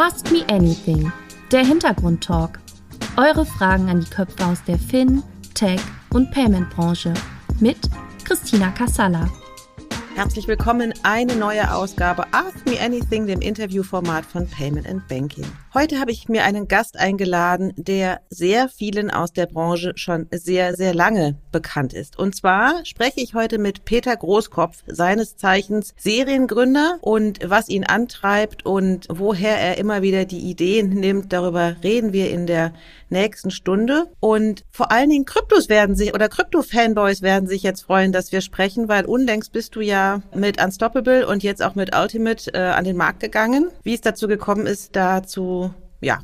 Ask Me Anything, der Hintergrundtalk. Eure Fragen an die Köpfe aus der Fin, Tech und Payment-Branche mit Christina Kassala. Herzlich willkommen in eine neue Ausgabe Ask Me Anything, dem Interviewformat von Payment and Banking. Heute habe ich mir einen Gast eingeladen, der sehr vielen aus der Branche schon sehr, sehr lange bekannt ist. Und zwar spreche ich heute mit Peter Großkopf, seines Zeichens Seriengründer und was ihn antreibt und woher er immer wieder die Ideen nimmt. Darüber reden wir in der nächsten Stunde. Und vor allen Dingen Kryptos werden sich oder Krypto-Fanboys werden sich jetzt freuen, dass wir sprechen, weil unlängst bist du ja mit Unstoppable und jetzt auch mit Ultimate äh, an den Markt gegangen. Wie es dazu gekommen ist, dazu, ja,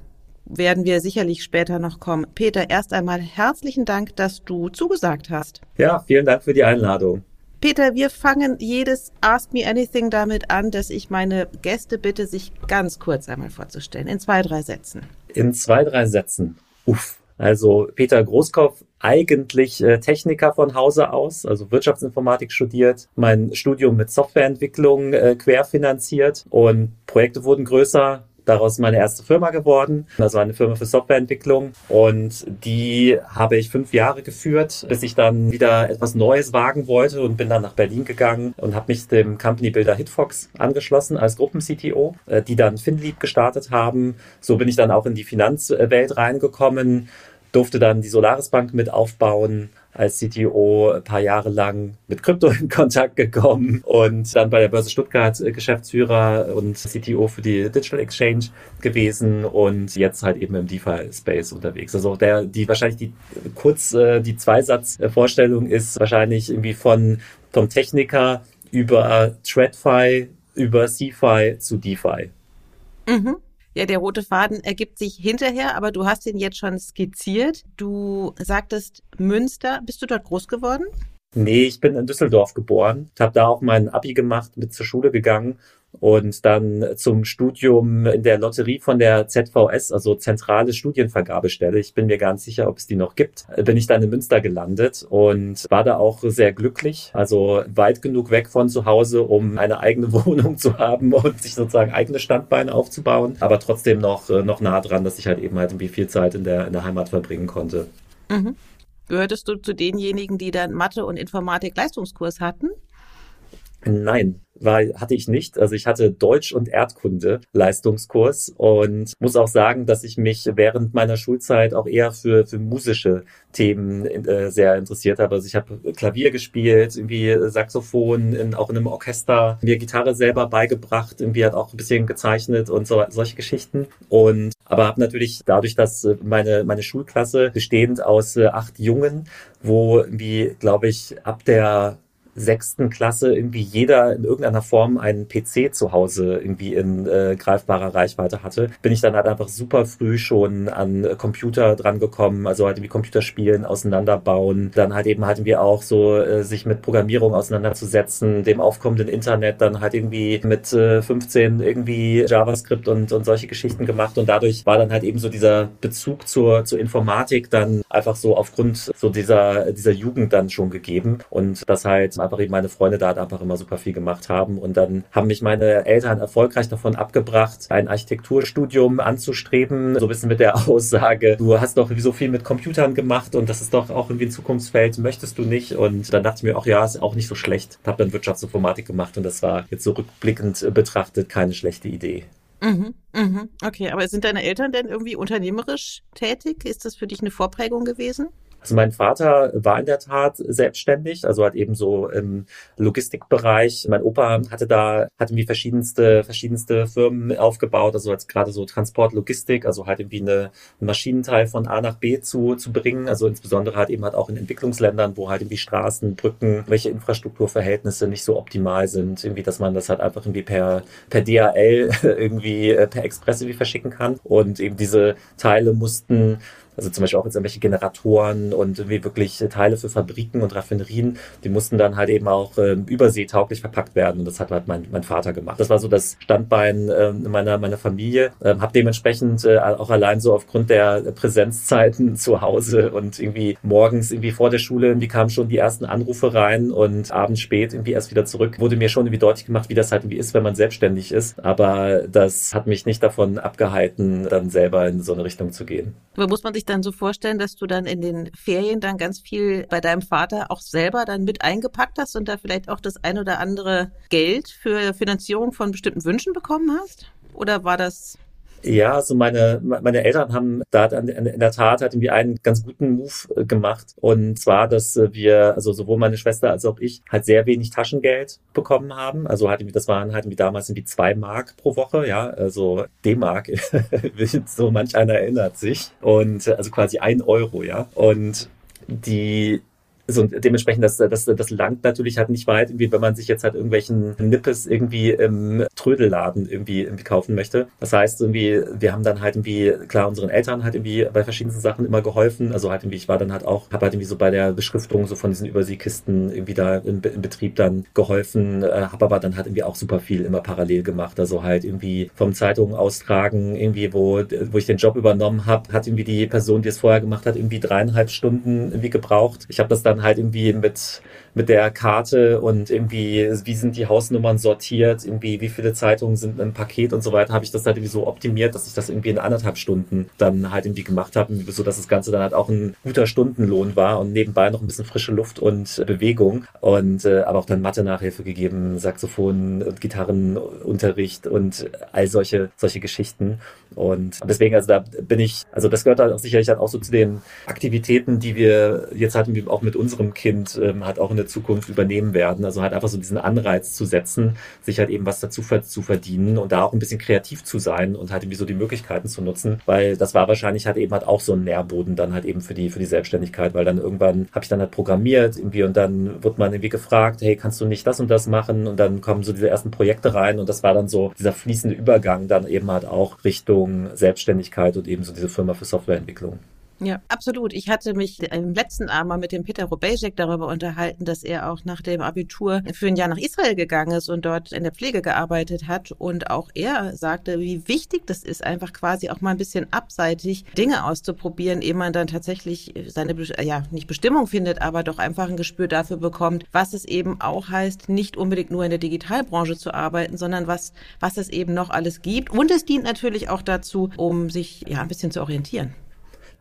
werden wir sicherlich später noch kommen. Peter, erst einmal herzlichen Dank, dass du zugesagt hast. Ja, vielen Dank für die Einladung. Peter, wir fangen jedes Ask Me Anything damit an, dass ich meine Gäste bitte, sich ganz kurz einmal vorzustellen, in zwei, drei Sätzen. In zwei, drei Sätzen. Uff. Also Peter Großkopf, eigentlich äh, Techniker von Hause aus, also Wirtschaftsinformatik studiert, mein Studium mit Softwareentwicklung äh, querfinanziert und Projekte wurden größer, daraus meine erste Firma geworden. Also eine Firma für Softwareentwicklung. Und die habe ich fünf Jahre geführt, bis ich dann wieder etwas Neues wagen wollte und bin dann nach Berlin gegangen und habe mich dem Company Builder Hitfox angeschlossen als Gruppen-CTO, äh, die dann FinLeap gestartet haben. So bin ich dann auch in die Finanzwelt reingekommen, durfte dann die Solaris Bank mit aufbauen, als CTO ein paar Jahre lang mit Krypto in Kontakt gekommen und dann bei der Börse Stuttgart äh, Geschäftsführer und CTO für die Digital Exchange gewesen und jetzt halt eben im DeFi-Space unterwegs. Also der, die wahrscheinlich die kurz äh, die Zweisatzvorstellung ist wahrscheinlich irgendwie von vom Techniker über TradFi über CFI zu DeFi. Mhm. Ja, der rote Faden ergibt sich hinterher, aber du hast ihn jetzt schon skizziert. Du sagtest Münster. Bist du dort groß geworden? Nee, ich bin in Düsseldorf geboren, habe da auch mein Abi gemacht, mit zur Schule gegangen und dann zum Studium in der Lotterie von der ZVS, also Zentrale Studienvergabestelle. Ich bin mir gar nicht sicher, ob es die noch gibt. Bin ich dann in Münster gelandet und war da auch sehr glücklich. Also weit genug weg von zu Hause, um eine eigene Wohnung zu haben und sich sozusagen eigene Standbeine aufzubauen, aber trotzdem noch, noch nah dran, dass ich halt eben halt irgendwie viel Zeit in der, in der Heimat verbringen konnte. Mhm. Gehörtest du zu denjenigen, die dann Mathe- und Informatik-Leistungskurs hatten? Nein, war, hatte ich nicht. Also ich hatte Deutsch und Erdkunde Leistungskurs und muss auch sagen, dass ich mich während meiner Schulzeit auch eher für, für musische Themen äh, sehr interessiert habe. Also ich habe Klavier gespielt, irgendwie Saxophon, in, auch in einem Orchester, mir Gitarre selber beigebracht, irgendwie hat auch ein bisschen gezeichnet und so, solche Geschichten. Und aber habe natürlich dadurch, dass meine, meine Schulklasse bestehend aus äh, acht Jungen, wo irgendwie, glaube ich, ab der sechsten Klasse irgendwie jeder in irgendeiner Form einen PC zu Hause irgendwie in äh, greifbarer Reichweite hatte, bin ich dann halt einfach super früh schon an Computer dran gekommen, also halt irgendwie Computerspielen auseinanderbauen, dann halt eben halt irgendwie auch so äh, sich mit Programmierung auseinanderzusetzen, dem aufkommenden Internet dann halt irgendwie mit äh, 15 irgendwie JavaScript und, und solche Geschichten gemacht und dadurch war dann halt eben so dieser Bezug zur, zur Informatik dann einfach so aufgrund so dieser, dieser Jugend dann schon gegeben und das halt eben meine Freunde da einfach immer super viel gemacht haben. Und dann haben mich meine Eltern erfolgreich davon abgebracht, ein Architekturstudium anzustreben. So ein bisschen mit der Aussage, du hast doch so viel mit Computern gemacht und das ist doch auch irgendwie ein Zukunftsfeld, möchtest du nicht? Und dann dachte ich mir, auch ja, ist auch nicht so schlecht. Habe dann Wirtschaftsinformatik gemacht und das war jetzt so rückblickend betrachtet keine schlechte Idee. Mhm, mhm. Okay, aber sind deine Eltern denn irgendwie unternehmerisch tätig? Ist das für dich eine Vorprägung gewesen? Also mein Vater war in der Tat selbstständig, also hat eben so im Logistikbereich. Mein Opa hatte da, hat irgendwie verschiedenste, verschiedenste Firmen aufgebaut, also als gerade so Transport, Logistik, also halt irgendwie eine, ein Maschinenteil von A nach B zu, zu bringen. Also insbesondere halt eben halt auch in Entwicklungsländern, wo halt irgendwie Straßen, Brücken, welche Infrastrukturverhältnisse nicht so optimal sind, irgendwie, dass man das halt einfach irgendwie per, per DHL irgendwie äh, per Express irgendwie verschicken kann. Und eben diese Teile mussten Also zum Beispiel auch jetzt irgendwelche Generatoren und irgendwie wirklich Teile für Fabriken und Raffinerien, die mussten dann halt eben auch äh, überseetauglich verpackt werden. Und das hat halt mein, mein Vater gemacht. Das war so das Standbein äh, meiner, meiner Familie. Ähm, habe dementsprechend äh, auch allein so aufgrund der Präsenzzeiten zu Hause und irgendwie morgens irgendwie vor der Schule, irgendwie kamen schon die ersten Anrufe rein und abends spät irgendwie erst wieder zurück, wurde mir schon irgendwie deutlich gemacht, wie das halt irgendwie ist, wenn man selbstständig ist. Aber das hat mich nicht davon abgehalten, dann selber in so eine Richtung zu gehen. Aber muss man sich dann so vorstellen, dass du dann in den Ferien dann ganz viel bei deinem Vater auch selber dann mit eingepackt hast und da vielleicht auch das ein oder andere Geld für Finanzierung von bestimmten Wünschen bekommen hast? Oder war das ja, also meine, meine Eltern haben da in der Tat halt irgendwie einen ganz guten Move äh, gemacht. Und zwar, dass wir, also sowohl meine Schwester als auch ich, halt sehr wenig Taschengeld bekommen haben. Also halt irgendwie, das waren halt irgendwie damals irgendwie zwei Mark pro Woche, ja, also D-Mark, so manch einer erinnert sich. Und also quasi ein Euro, ja. Und die so, dementsprechend, das, das, das langt natürlich halt nicht weit, irgendwie, wenn man sich jetzt halt irgendwelchen Nippes irgendwie im Trödelladen irgendwie, irgendwie kaufen möchte. Das heißt, irgendwie, wir haben dann halt irgendwie, klar, unseren Eltern halt irgendwie bei verschiedensten Sachen immer geholfen. Also halt irgendwie, ich war dann halt auch, habe halt irgendwie so bei der Beschriftung so von diesen Überseekisten irgendwie da im, im Betrieb dann geholfen, äh, habe aber dann halt irgendwie auch super viel immer parallel gemacht. Also halt irgendwie vom Zeitungen austragen, irgendwie, wo, wo ich den Job übernommen habe, hat irgendwie die Person, die es vorher gemacht hat, irgendwie dreieinhalb Stunden irgendwie gebraucht. Ich habe das dann dann halt irgendwie mit mit der Karte und irgendwie, wie sind die Hausnummern sortiert, irgendwie, wie viele Zeitungen sind im Paket und so weiter, habe ich das halt irgendwie so optimiert, dass ich das irgendwie in anderthalb Stunden dann halt irgendwie gemacht habe, so dass das Ganze dann halt auch ein guter Stundenlohn war und nebenbei noch ein bisschen frische Luft und Bewegung und äh, aber auch dann Mathe-Nachhilfe gegeben, Saxophon und Gitarrenunterricht und all solche, solche Geschichten. Und deswegen, also da bin ich, also das gehört halt auch sicherlich halt auch so zu den Aktivitäten, die wir jetzt halt auch mit unserem Kind ähm, halt auch in der Zukunft übernehmen werden. Also halt einfach so diesen Anreiz zu setzen, sich halt eben was dazu zu verdienen und da auch ein bisschen kreativ zu sein und halt irgendwie so die Möglichkeiten zu nutzen, weil das war wahrscheinlich halt eben halt auch so ein Nährboden dann halt eben für die, für die Selbstständigkeit, weil dann irgendwann habe ich dann halt programmiert irgendwie und dann wird man irgendwie gefragt, hey, kannst du nicht das und das machen? Und dann kommen so diese ersten Projekte rein und das war dann so dieser fließende Übergang dann eben halt auch Richtung Selbstständigkeit und eben so diese Firma für Softwareentwicklung. Ja, absolut. Ich hatte mich im letzten Abend mit dem Peter Robejek darüber unterhalten, dass er auch nach dem Abitur für ein Jahr nach Israel gegangen ist und dort in der Pflege gearbeitet hat. Und auch er sagte, wie wichtig das ist, einfach quasi auch mal ein bisschen abseitig Dinge auszuprobieren, ehe man dann tatsächlich seine, ja, nicht Bestimmung findet, aber doch einfach ein Gespür dafür bekommt, was es eben auch heißt, nicht unbedingt nur in der Digitalbranche zu arbeiten, sondern was, was es eben noch alles gibt. Und es dient natürlich auch dazu, um sich ja ein bisschen zu orientieren.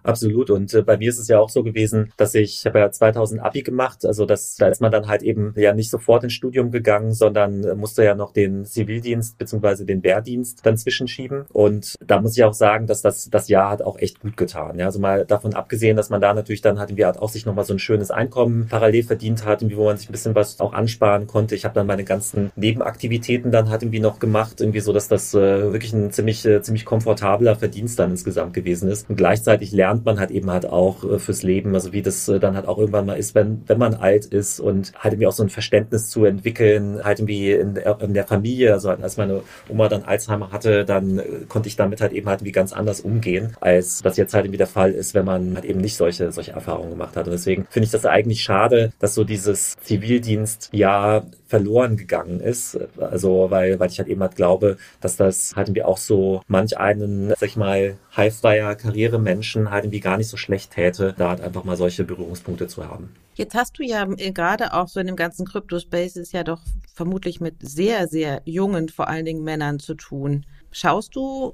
Absolut. Und äh, bei mir ist es ja auch so gewesen, dass ich, ich habe ja 2000 Abi gemacht, also das, da ist man dann halt eben ja nicht sofort ins Studium gegangen, sondern äh, musste ja noch den Zivildienst beziehungsweise den Wehrdienst dann zwischenschieben. Und da muss ich auch sagen, dass das das Jahr hat auch echt gut getan. Ja, also mal davon abgesehen, dass man da natürlich dann halt irgendwie halt auch sich nochmal so ein schönes Einkommen parallel verdient hat, irgendwie wo man sich ein bisschen was auch ansparen konnte. Ich habe dann meine ganzen Nebenaktivitäten dann halt irgendwie noch gemacht, irgendwie so, dass das äh, wirklich ein ziemlich äh, ziemlich komfortabler Verdienst dann insgesamt gewesen ist. Und gleichzeitig lernen lernt man halt eben halt auch äh, fürs Leben, also wie das äh, dann halt auch irgendwann mal ist, wenn, wenn man alt ist und halt irgendwie auch so ein Verständnis zu entwickeln, halt irgendwie in, in der Familie, also als meine Oma dann Alzheimer hatte, dann äh, konnte ich damit halt eben halt irgendwie ganz anders umgehen, als das jetzt halt irgendwie der Fall ist, wenn man halt eben nicht solche, solche Erfahrungen gemacht hat. Und deswegen finde ich das eigentlich schade, dass so dieses Zivildienstjahr verloren gegangen ist. Also, weil, weil ich halt eben halt glaube, dass das halt irgendwie auch so manch einen, sag ich mal, highflyer Karrieremenschen halt irgendwie gar nicht so schlecht täte, da halt einfach mal solche Berührungspunkte zu haben. Jetzt hast du ja äh, gerade auch so in dem ganzen Crypto-Space ist ja doch vermutlich mit sehr, sehr jungen, vor allen Dingen Männern zu tun. Schaust du,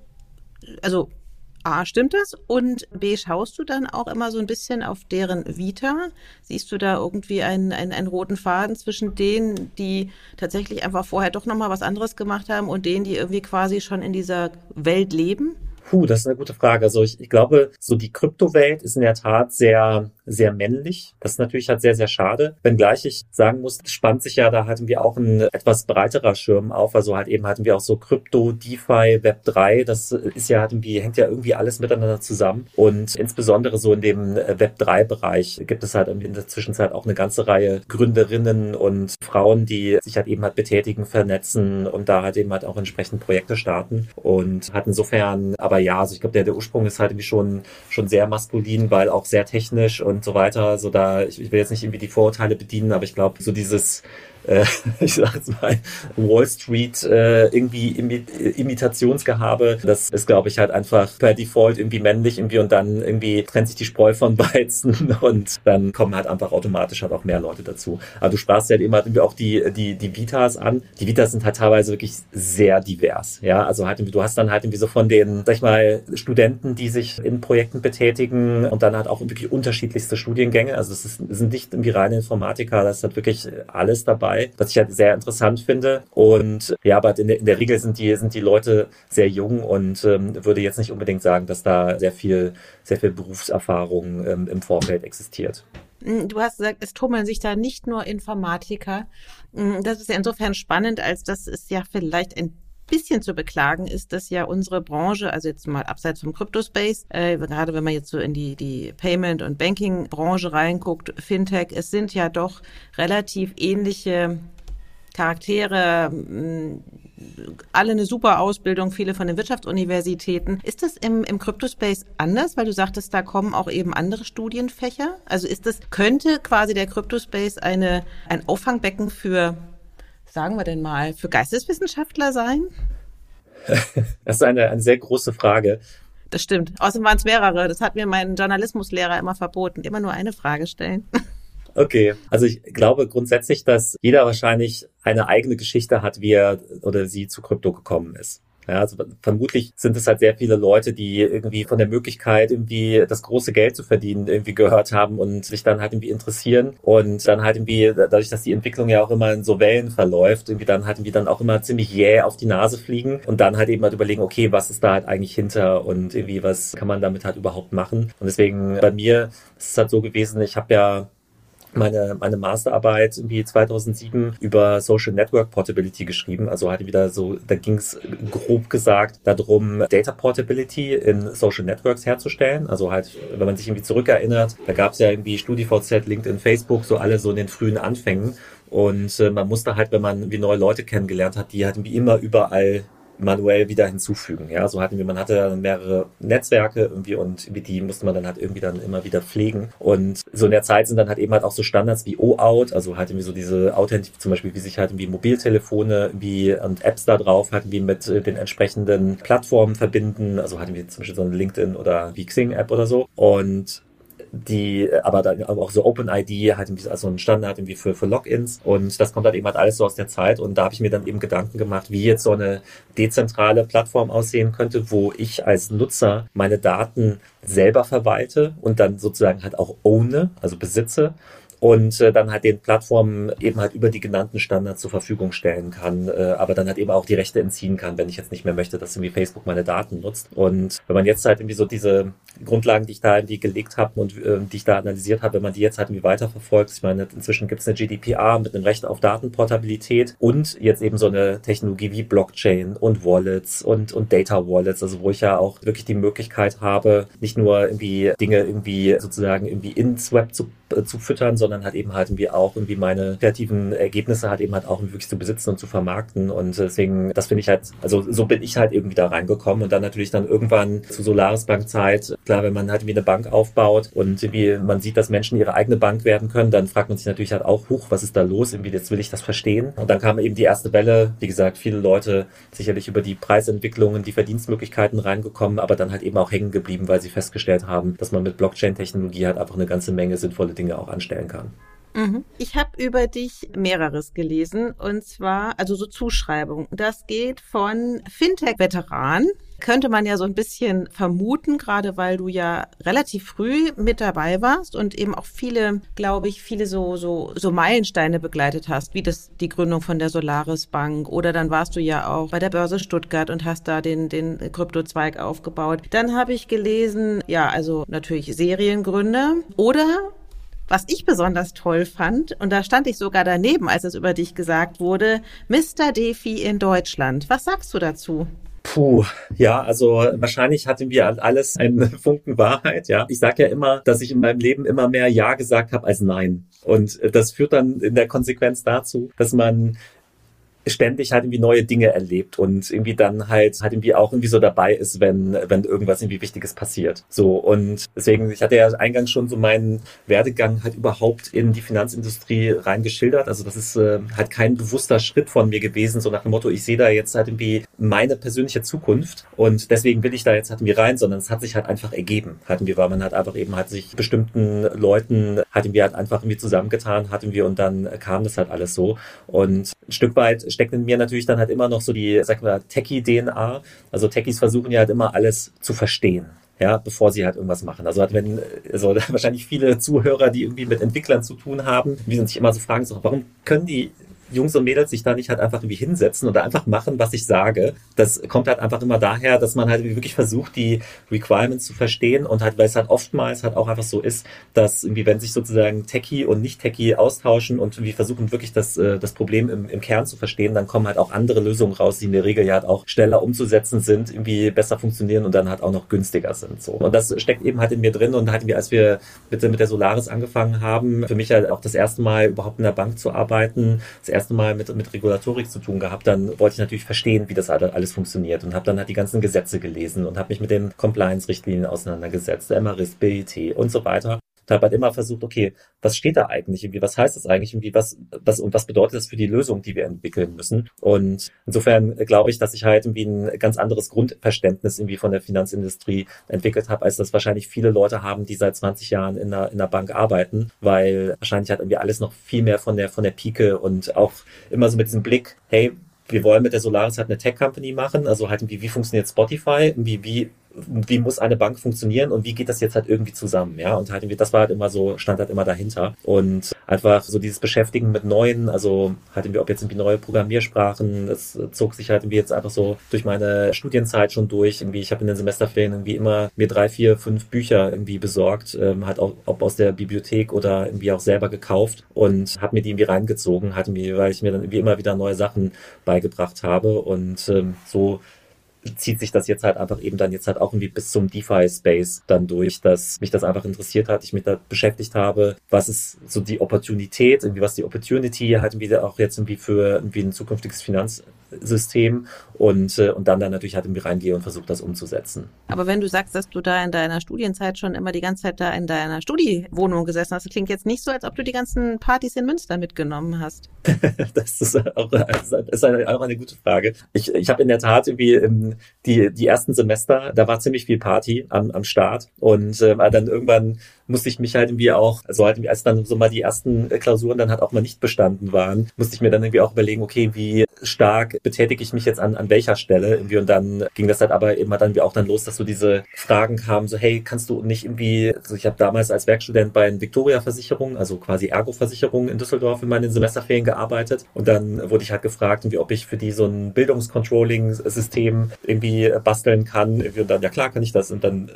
also A, stimmt das? Und B, schaust du dann auch immer so ein bisschen auf deren Vita? Siehst du da irgendwie einen, einen, einen roten Faden zwischen denen, die tatsächlich einfach vorher doch nochmal was anderes gemacht haben und denen, die irgendwie quasi schon in dieser Welt leben? Puh, das ist eine gute Frage. Also ich, ich glaube, so die Kryptowelt ist in der Tat sehr sehr männlich. Das ist natürlich halt sehr, sehr schade. Wenngleich ich sagen muss, spannt sich ja, da hatten wir auch ein etwas breiterer Schirm auf. Also halt eben hatten wir auch so Krypto, DeFi, Web 3. Das ist ja irgendwie, hängt ja irgendwie alles miteinander zusammen. Und insbesondere so in dem Web 3 Bereich gibt es halt in der Zwischenzeit auch eine ganze Reihe Gründerinnen und Frauen, die sich halt eben halt betätigen, vernetzen und da halt eben halt auch entsprechend Projekte starten und hat insofern, aber ja, also ich glaube, der, der Ursprung ist halt irgendwie schon, schon sehr maskulin, weil auch sehr technisch und so weiter. So da, ich, ich will jetzt nicht irgendwie die Vorurteile bedienen, aber ich glaube, so dieses äh, ich sag jetzt mal, Wall Street äh, irgendwie Imi Imitationsgehabe. Das ist, glaube ich, halt einfach per Default irgendwie männlich irgendwie und dann irgendwie trennt sich die Spreu von Weizen und dann kommen halt einfach automatisch halt auch mehr Leute dazu. Aber du sprachst ja halt eben halt irgendwie auch die, die, die Vitas an. Die Vitas sind halt teilweise wirklich sehr divers. Ja, also halt irgendwie, du hast dann halt irgendwie so von den, sag ich mal, Studenten, die sich in Projekten betätigen und dann halt auch wirklich unterschiedlichste Studiengänge. Also es, sind nicht irgendwie reine Informatiker, das ist halt wirklich alles dabei dabei, was ich halt sehr interessant finde. Und ja, aber in der, in der Regel sind die, sind die Leute sehr jung und ähm, würde jetzt nicht unbedingt sagen, dass da sehr viel, sehr viel Berufserfahrung ähm, im Vorfeld existiert. Hm, du hast gesagt, es tummeln sich da nicht nur Informatiker. Hm, das ist ja insofern spannend, als das ist ja vielleicht ein bisschen zu beklagen ist, dass ja unsere Branche, also jetzt mal abseits vom Crypto-Space, äh, gerade wenn man jetzt so in die, die Payment- und Banking-Branche reinguckt, Fintech, es sind ja doch relativ ähnliche Charaktere, mm, alle eine super Ausbildung, viele von den Wirtschaftsuniversitäten. Ist das im, im Crypto-Space anders, weil du sagtest, da kommen auch eben andere Studienfächer? Also ist das, könnte quasi der Crypto-Space eine, ein Auffangbecken für sagen wir denn mal, für Geisteswissenschaftler sein? Das ist eine, eine sehr große Frage. Das stimmt. Außerdem waren es mehrere. Das hat mir mein Journalismuslehrer immer verboten. Immer nur eine Frage stellen. Okay, also ich glaube grundsätzlich, dass jeder wahrscheinlich eine eigene Geschichte hat, wie er oder sie zu Krypto gekommen ist. Ja, also vermutlich sind es halt sehr viele Leute, die irgendwie von der Möglichkeit, irgendwie das große Geld zu verdienen, irgendwie gehört haben und sich dann halt irgendwie interessieren und dann halt irgendwie, dadurch, dass die Entwicklung ja auch immer in so Wellen verläuft, irgendwie dann halt irgendwie dann auch immer ziemlich jäh yeah auf die Nase fliegen und dann halt eben halt überlegen, okay, was ist da halt eigentlich hinter und irgendwie was kann man damit halt überhaupt machen. Und deswegen bei mir ist es halt so gewesen, ich habe ja meine, meine Masterarbeit irgendwie 2007 über Social Network Portability geschrieben. Also hatte wieder so, da ging es grob gesagt darum, Data Portability in Social Networks herzustellen. Also halt, wenn man sich irgendwie zurückerinnert, da gab es ja irgendwie StudiVZ, LinkedIn, Facebook, so alle so in den frühen Anfängen. Und äh, man musste halt, wenn man wie neue Leute kennengelernt hat, die halt irgendwie immer überall manuell wieder hinzufügen. Ja, so hatten wir, man hatte dann mehrere Netzwerke irgendwie und die musste man dann halt irgendwie dann immer wieder pflegen. Und so in der Zeit sind dann halt eben halt auch so Standards wie OAuth, also halt irgendwie so diese Authentik, zum Beispiel wie sich halt irgendwie Mobiltelefone wie und Apps da drauf halt wie mit den entsprechenden Plattformen verbinden. Also hatten wir zum Beispiel so eine LinkedIn oder wie Xing App oder so. Und die, aber dann auch so OpenID halt irgendwie also ein Standard irgendwie für, für Logins. Und das kommt halt eben halt alles so aus der Zeit. Und da habe ich mir dann eben Gedanken gemacht, wie jetzt so eine dezentrale Plattform aussehen könnte, wo ich als Nutzer meine Daten selber verwalte und dann sozusagen halt auch owne, also besitze und äh, dann halt den Plattformen eben halt über die genannten Standards zur Verfügung stellen kann, äh, aber dann halt eben auch die Rechte entziehen kann, wenn ich jetzt nicht mehr möchte, dass irgendwie Facebook meine Daten nutzt. Und wenn man jetzt halt irgendwie so diese Grundlagen, die ich da irgendwie gelegt habe und äh, die ich da analysiert habe, wenn man die jetzt halt irgendwie weiterverfolgt, ich meine, inzwischen gibt es eine GDPR mit einem Recht auf Datenportabilität und jetzt eben so eine Technologie wie Blockchain und Wallets und, und Data Wallets, also wo ich ja auch wirklich die Möglichkeit habe, nicht nur irgendwie Dinge irgendwie sozusagen irgendwie ins Web zu, zu füttern, sondern halt eben halt irgendwie auch irgendwie meine kreativen Ergebnisse halt eben halt auch wirklich zu besitzen und zu vermarkten. Und deswegen, das finde ich halt, also so bin ich halt irgendwie da reingekommen und dann natürlich dann irgendwann zu Solaris Bank Zeit, klar, wenn man halt wie eine Bank aufbaut und irgendwie man sieht, dass Menschen ihre eigene Bank werden können, dann fragt man sich natürlich halt auch, huch, was ist da los? Irgendwie, jetzt will ich das verstehen. Und dann kam eben die erste Welle, wie gesagt, viele Leute sicherlich über die Preisentwicklungen, die Verdienstmöglichkeiten reingekommen, aber dann halt eben auch hängen geblieben, weil sie festgestellt haben, dass man mit Blockchain-Technologie halt einfach eine ganze Menge sinnvolle Dinge auch anstellen kann. Mhm. Ich habe über dich mehreres gelesen und zwar, also so Zuschreibungen. Das geht von Fintech-Veteran, könnte man ja so ein bisschen vermuten, gerade weil du ja relativ früh mit dabei warst und eben auch viele, glaube ich, viele so, so, so Meilensteine begleitet hast, wie das, die Gründung von der Solaris Bank oder dann warst du ja auch bei der Börse Stuttgart und hast da den, den Kryptozweig aufgebaut. Dann habe ich gelesen, ja, also natürlich Seriengründer oder was ich besonders toll fand, und da stand ich sogar daneben, als es über dich gesagt wurde, Mr. Defi in Deutschland. Was sagst du dazu? Puh, ja, also wahrscheinlich hatten wir alles einen Funken Wahrheit, ja. Ich sage ja immer, dass ich in meinem Leben immer mehr Ja gesagt habe als Nein. Und das führt dann in der Konsequenz dazu, dass man ständig halt irgendwie neue Dinge erlebt und irgendwie dann halt halt irgendwie auch irgendwie so dabei ist, wenn wenn irgendwas irgendwie Wichtiges passiert. So und deswegen ich hatte ja eingangs schon so meinen Werdegang halt überhaupt in die Finanzindustrie reingeschildert. Also das ist äh, halt kein bewusster Schritt von mir gewesen, so nach dem Motto, ich sehe da jetzt halt irgendwie meine persönliche Zukunft und deswegen will ich da jetzt halt irgendwie rein, sondern es hat sich halt einfach ergeben. Hatten wir, weil man halt einfach eben halt sich bestimmten Leuten hatten wir halt einfach irgendwie zusammengetan, hatten wir und dann kam das halt alles so und ein Stück weit steckt in mir natürlich dann halt immer noch so die, sag mal, Techie-DNA. Also Techies versuchen ja halt immer alles zu verstehen ja, bevor sie halt irgendwas machen. Also halt, wenn, also wahrscheinlich viele Zuhörer, die irgendwie mit Entwicklern zu tun haben, die sich immer so fragen, so, warum können die Jungs und Mädels sich da nicht halt einfach irgendwie hinsetzen oder einfach machen, was ich sage. Das kommt halt einfach immer daher, dass man halt wirklich versucht, die Requirements zu verstehen und halt, weil es halt oftmals halt auch einfach so ist, dass irgendwie, wenn sich sozusagen Techie und Nicht-Techie austauschen und irgendwie versuchen wirklich das, äh, das Problem im, im Kern zu verstehen, dann kommen halt auch andere Lösungen raus, die in der Regel ja halt auch schneller umzusetzen sind, irgendwie besser funktionieren und dann halt auch noch günstiger sind. So. Und das steckt eben halt in mir drin und halt wir, als wir mit, mit der Solaris angefangen haben, für mich halt auch das erste Mal überhaupt in der Bank zu arbeiten, das erste Mal mit, mit Regulatorik zu tun gehabt, dann wollte ich natürlich verstehen, wie das alles funktioniert und habe dann halt die ganzen Gesetze gelesen und habe mich mit den Compliance-Richtlinien auseinandergesetzt, der MRIS, BIT und so weiter und habe halt immer versucht, okay, was steht da eigentlich? Irgendwie, was heißt das eigentlich? Irgendwie, was, was und was bedeutet das für die Lösung, die wir entwickeln müssen? Und insofern glaube ich, dass ich halt irgendwie ein ganz anderes Grundverständnis irgendwie von der Finanzindustrie entwickelt habe, als das wahrscheinlich viele Leute haben, die seit 20 Jahren in einer, in einer Bank arbeiten, weil wahrscheinlich halt irgendwie alles noch viel mehr von der, von der Pike und auch immer so mit diesem Blick, hey, wir wollen mit der Solaris halt eine Tech-Company machen, also halt irgendwie, wie funktioniert Spotify, wie, wie wie muss eine Bank funktionieren und wie geht das jetzt halt irgendwie zusammen, ja? Und halt irgendwie, das war halt immer so, stand halt immer dahinter. Und einfach so dieses Beschäftigen mit neuen, also halt irgendwie, ob jetzt irgendwie neue Programmiersprachen, das zog sich halt irgendwie jetzt einfach so durch meine Studienzeit schon durch. Irgendwie, ich habe in den Semesterferien irgendwie immer mir drei, vier, fünf Bücher irgendwie besorgt, ähm, halt auch ob aus der Bibliothek oder irgendwie auch selber gekauft und habe mir die irgendwie reingezogen, halt irgendwie, weil ich mir dann irgendwie immer wieder neue Sachen beigebracht habe und ähm, so zieht sich das jetzt halt einfach eben dann jetzt halt auch irgendwie bis zum DeFi-Space dann durch, dass mich das einfach interessiert hat, ich mich da beschäftigt habe, was ist so die Opportunität, irgendwie was die Opportunity halt irgendwie auch jetzt irgendwie für irgendwie ein zukünftiges Finanzsystem und, äh, und dann dann natürlich halt irgendwie reingehe und versuche das umzusetzen. Aber wenn du sagst, dass du da in deiner Studienzeit schon immer die ganze Zeit da in deiner Studiewohnung gesessen hast, das klingt jetzt nicht so, als ob du die ganzen Partys in Münster mitgenommen hast. das ist auch, das ist eine, auch eine gute Frage. Ich, ich habe in der Tat irgendwie im die, die ersten Semester, da war ziemlich viel Party am, am Start und äh, dann irgendwann musste ich mich halt irgendwie auch, also halt als dann so mal die ersten Klausuren dann halt auch mal nicht bestanden waren, musste ich mir dann irgendwie auch überlegen, okay, wie stark betätige ich mich jetzt an, an welcher Stelle irgendwie. Und dann ging das halt aber immer dann wie auch dann los, dass so diese Fragen kamen, so hey, kannst du nicht irgendwie, also ich habe damals als Werkstudent bei den Victoria Versicherungen, also quasi Ergo-Versicherungen in Düsseldorf in meinen Semesterferien gearbeitet. Und dann wurde ich halt gefragt, irgendwie, ob ich für die so ein Bildungscontrolling-System irgendwie basteln kann. Irgendwie und dann, ja klar kann ich das. Und dann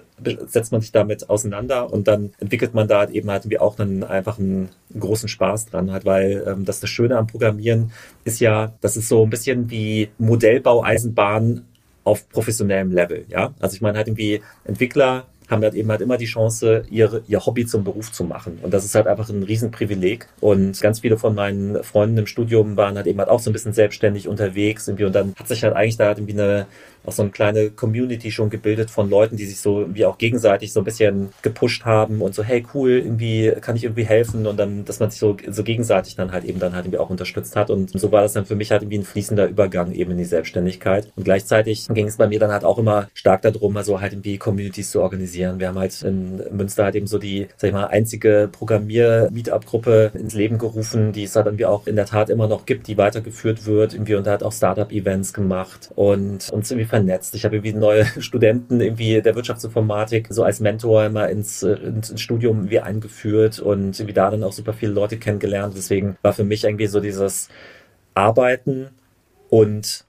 setzt man sich damit auseinander. Und dann entwickelt man da halt eben halt irgendwie auch einen, großen Spaß dran halt, weil ähm, das das Schöne am Programmieren ist ja, das ist so ein bisschen wie Modellbau Eisenbahn auf professionellem Level, ja. Also ich meine halt irgendwie Entwickler haben halt eben halt immer die Chance, ihr, ihr Hobby zum Beruf zu machen. Und das ist halt einfach ein Riesenprivileg. Und ganz viele von meinen Freunden im Studium waren halt eben halt auch so ein bisschen selbstständig unterwegs irgendwie. Und dann hat sich halt eigentlich da halt irgendwie eine, auch so eine kleine Community schon gebildet von Leuten, die sich so irgendwie auch gegenseitig so ein bisschen gepusht haben und so, hey cool, irgendwie kann ich irgendwie helfen und dann, dass man sich so, so gegenseitig dann halt eben dann halt irgendwie auch unterstützt hat und so war das dann für mich halt irgendwie ein fließender Übergang eben in die Selbstständigkeit und gleichzeitig ging es bei mir dann halt auch immer stark darum, also halt irgendwie Communities zu organisieren. Wir haben halt in Münster halt eben so die, sag ich mal, einzige Programmier-Meetup-Gruppe ins Leben gerufen, die es halt irgendwie auch in der Tat immer noch gibt, die weitergeführt wird irgendwie und da hat auch Startup-Events gemacht und uns irgendwie vernetzt. Ich habe irgendwie neue Studenten irgendwie der Wirtschaftsinformatik so als Mentor immer ins, ins Studium wie eingeführt und irgendwie da dann auch super viele Leute kennengelernt. Deswegen war für mich irgendwie so dieses Arbeiten und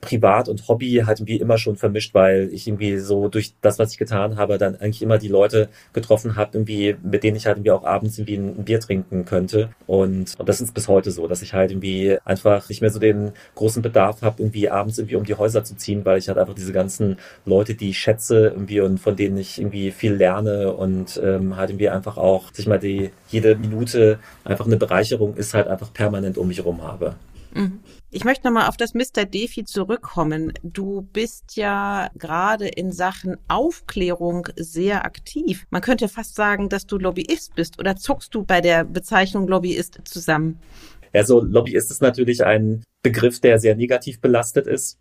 Privat und Hobby halt irgendwie immer schon vermischt, weil ich irgendwie so durch das, was ich getan habe, dann eigentlich immer die Leute getroffen habe, irgendwie, mit denen ich halt irgendwie auch abends irgendwie ein, Bier trinken könnte. Und, und das ist bis heute so, dass ich halt irgendwie einfach nicht mehr so den großen Bedarf habe, irgendwie abends irgendwie um die Häuser zu ziehen, weil ich halt einfach diese ganzen Leute, die ich schätze irgendwie und von denen ich irgendwie viel lerne und ähm, halt irgendwie einfach auch, sich mal die jede Minute einfach eine Bereicherung ist, halt einfach permanent um mich herum habe. Mhm. Ich möchte nochmal auf das Mr. Defi zurückkommen. Du bist ja gerade in Sachen Aufklärung sehr aktiv. Man könnte fast sagen, dass du Lobbyist bist oder zuckst du bei der Bezeichnung Lobbyist zusammen? Also Lobbyist ist natürlich ein Begriff, der sehr negativ belastet ist.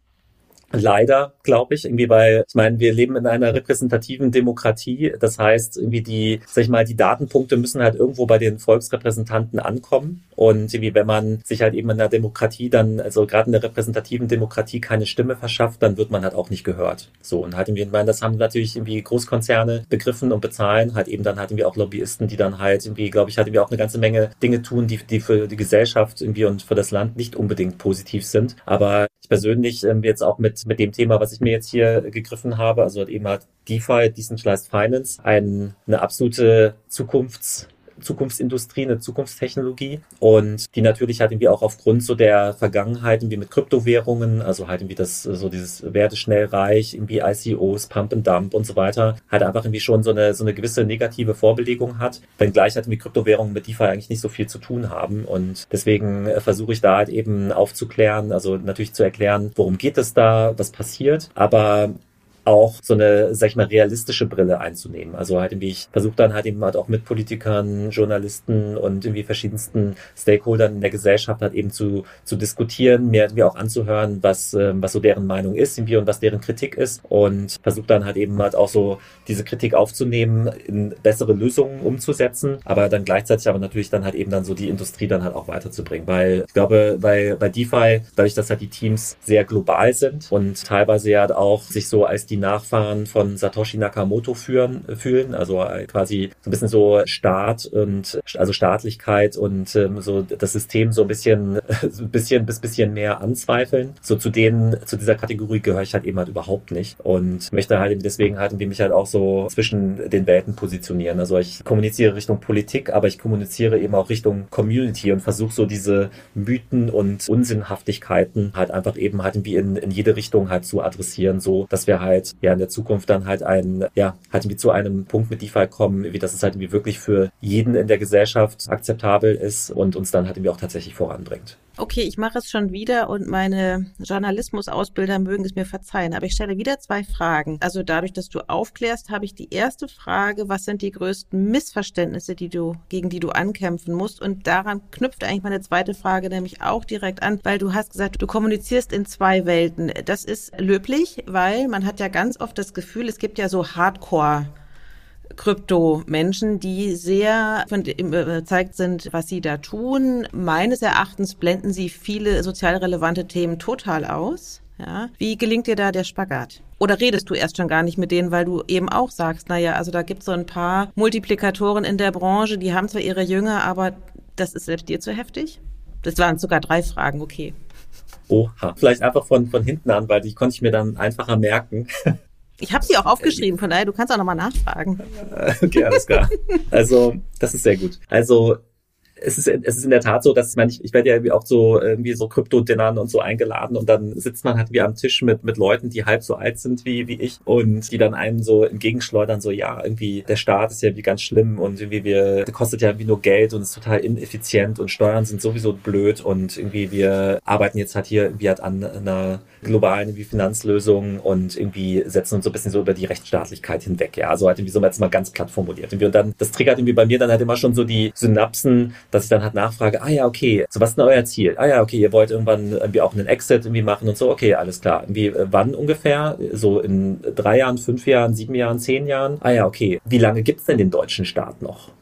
Leider, glaube ich, irgendwie, weil ich meine, wir leben in einer repräsentativen Demokratie. Das heißt, irgendwie die, sag ich mal, die Datenpunkte müssen halt irgendwo bei den Volksrepräsentanten ankommen. Und irgendwie, wenn man sich halt eben in der Demokratie dann, also gerade in der repräsentativen Demokratie keine Stimme verschafft, dann wird man halt auch nicht gehört. So, und halt irgendwie, ich meine, das haben natürlich irgendwie Großkonzerne begriffen und bezahlen halt eben dann halt irgendwie auch Lobbyisten, die dann halt irgendwie, glaube ich, halt irgendwie auch eine ganze Menge Dinge tun, die, die für die Gesellschaft irgendwie und für das Land nicht unbedingt positiv sind. Aber ich persönlich ähm, jetzt auch mit, mit dem Thema, was ich mir jetzt hier gegriffen habe, also eben halt DeFi, Decentralized Finance, ein, eine absolute Zukunfts- Zukunftsindustrie, eine Zukunftstechnologie und die natürlich halt irgendwie auch aufgrund so der Vergangenheit irgendwie mit Kryptowährungen, also halt irgendwie das, so dieses werde schnell reich, irgendwie ICOs, Pump and Dump und so weiter, halt einfach irgendwie schon so eine, so eine gewisse negative Vorbelegung hat, wenngleich halt irgendwie Kryptowährungen mit DeFi eigentlich nicht so viel zu tun haben. Und deswegen äh, versuche ich da halt eben aufzuklären, also natürlich zu erklären, worum geht es da, was passiert, aber auch so eine, sag ich mal, realistische Brille einzunehmen. Also halt irgendwie, ich versuche dann halt eben halt auch mit Politikern, Journalisten und irgendwie verschiedensten Stakeholdern in der Gesellschaft halt eben zu, zu diskutieren, mir irgendwie auch anzuhören, was, ähm, was so deren Meinung ist irgendwie und was deren Kritik ist und versuche dann halt eben halt auch so diese Kritik aufzunehmen, in bessere Lösungen umzusetzen, aber dann gleichzeitig aber natürlich dann halt eben dann so die Industrie dann halt auch weiterzubringen, weil ich glaube, bei, bei DeFi, dadurch, dass halt die Teams sehr global sind und teilweise ja auch sich so als die die Nachfahren von Satoshi Nakamoto führen, fühlen, also äh, quasi so ein bisschen so Staat und also Staatlichkeit und ähm, so das System so ein bisschen, so ein bisschen bis bisschen mehr anzweifeln. So zu denen, zu dieser Kategorie gehöre ich halt eben halt überhaupt nicht und möchte halt deswegen halt mich halt auch so zwischen den Welten positionieren. Also ich kommuniziere Richtung Politik, aber ich kommuniziere eben auch Richtung Community und versuche so diese Mythen und Unsinnhaftigkeiten halt einfach eben halt irgendwie in, in jede Richtung halt zu adressieren, so dass wir halt ja in der Zukunft dann halt ein, ja, halt irgendwie zu einem Punkt mit DeFi kommen, wie das es halt irgendwie wirklich für jeden in der Gesellschaft akzeptabel ist und uns dann halt irgendwie auch tatsächlich voranbringt. Okay, ich mache es schon wieder und meine Journalismusausbilder mögen es mir verzeihen, aber ich stelle wieder zwei Fragen. Also dadurch, dass du aufklärst, habe ich die erste Frage, was sind die größten Missverständnisse, die du, gegen die du ankämpfen musst? Und daran knüpft eigentlich meine zweite Frage nämlich auch direkt an, weil du hast gesagt, du kommunizierst in zwei Welten. Das ist löblich, weil man hat ja ganz oft das Gefühl, es gibt ja so Hardcore Krypto-Menschen, die sehr von dem überzeugt sind, was sie da tun. Meines Erachtens blenden sie viele sozial relevante Themen total aus. Ja. Wie gelingt dir da der Spagat? Oder redest du erst schon gar nicht mit denen, weil du eben auch sagst, naja, also da gibt es so ein paar Multiplikatoren in der Branche, die haben zwar ihre Jünger, aber das ist selbst dir zu heftig? Das waren sogar drei Fragen, okay. Oha. Vielleicht einfach von, von hinten an, weil die konnte ich mir dann einfacher merken. Ich habe sie auch aufgeschrieben, von daher, du kannst auch nochmal nachfragen. Okay, alles klar. Also, das ist sehr gut. Also, es ist, es ist in der Tat so, dass man, ich, ich werde ja irgendwie auch so irgendwie so Krypto-Dinnern und so eingeladen und dann sitzt man halt wie am Tisch mit, mit Leuten, die halb so alt sind wie, wie ich und die dann einem so entgegenschleudern, so ja, irgendwie der Staat ist ja wie ganz schlimm und irgendwie wir, der kostet ja irgendwie nur Geld und ist total ineffizient und Steuern sind sowieso blöd und irgendwie wir arbeiten jetzt halt hier irgendwie halt an einer globalen irgendwie Finanzlösung und irgendwie setzen uns so ein bisschen so über die Rechtsstaatlichkeit hinweg, ja, also halt irgendwie so jetzt mal ganz platt formuliert. Und dann, das triggert irgendwie bei mir dann halt immer schon so die Synapsen, dass ich dann halt nachfrage, ah ja, okay, so was ist denn euer Ziel? Ah ja, okay, ihr wollt irgendwann irgendwie auch einen Exit irgendwie machen und so, okay, alles klar. Irgendwie, äh, wann ungefähr? So in drei Jahren, fünf Jahren, sieben Jahren, zehn Jahren? Ah ja, okay. Wie lange gibt's denn den deutschen Staat noch?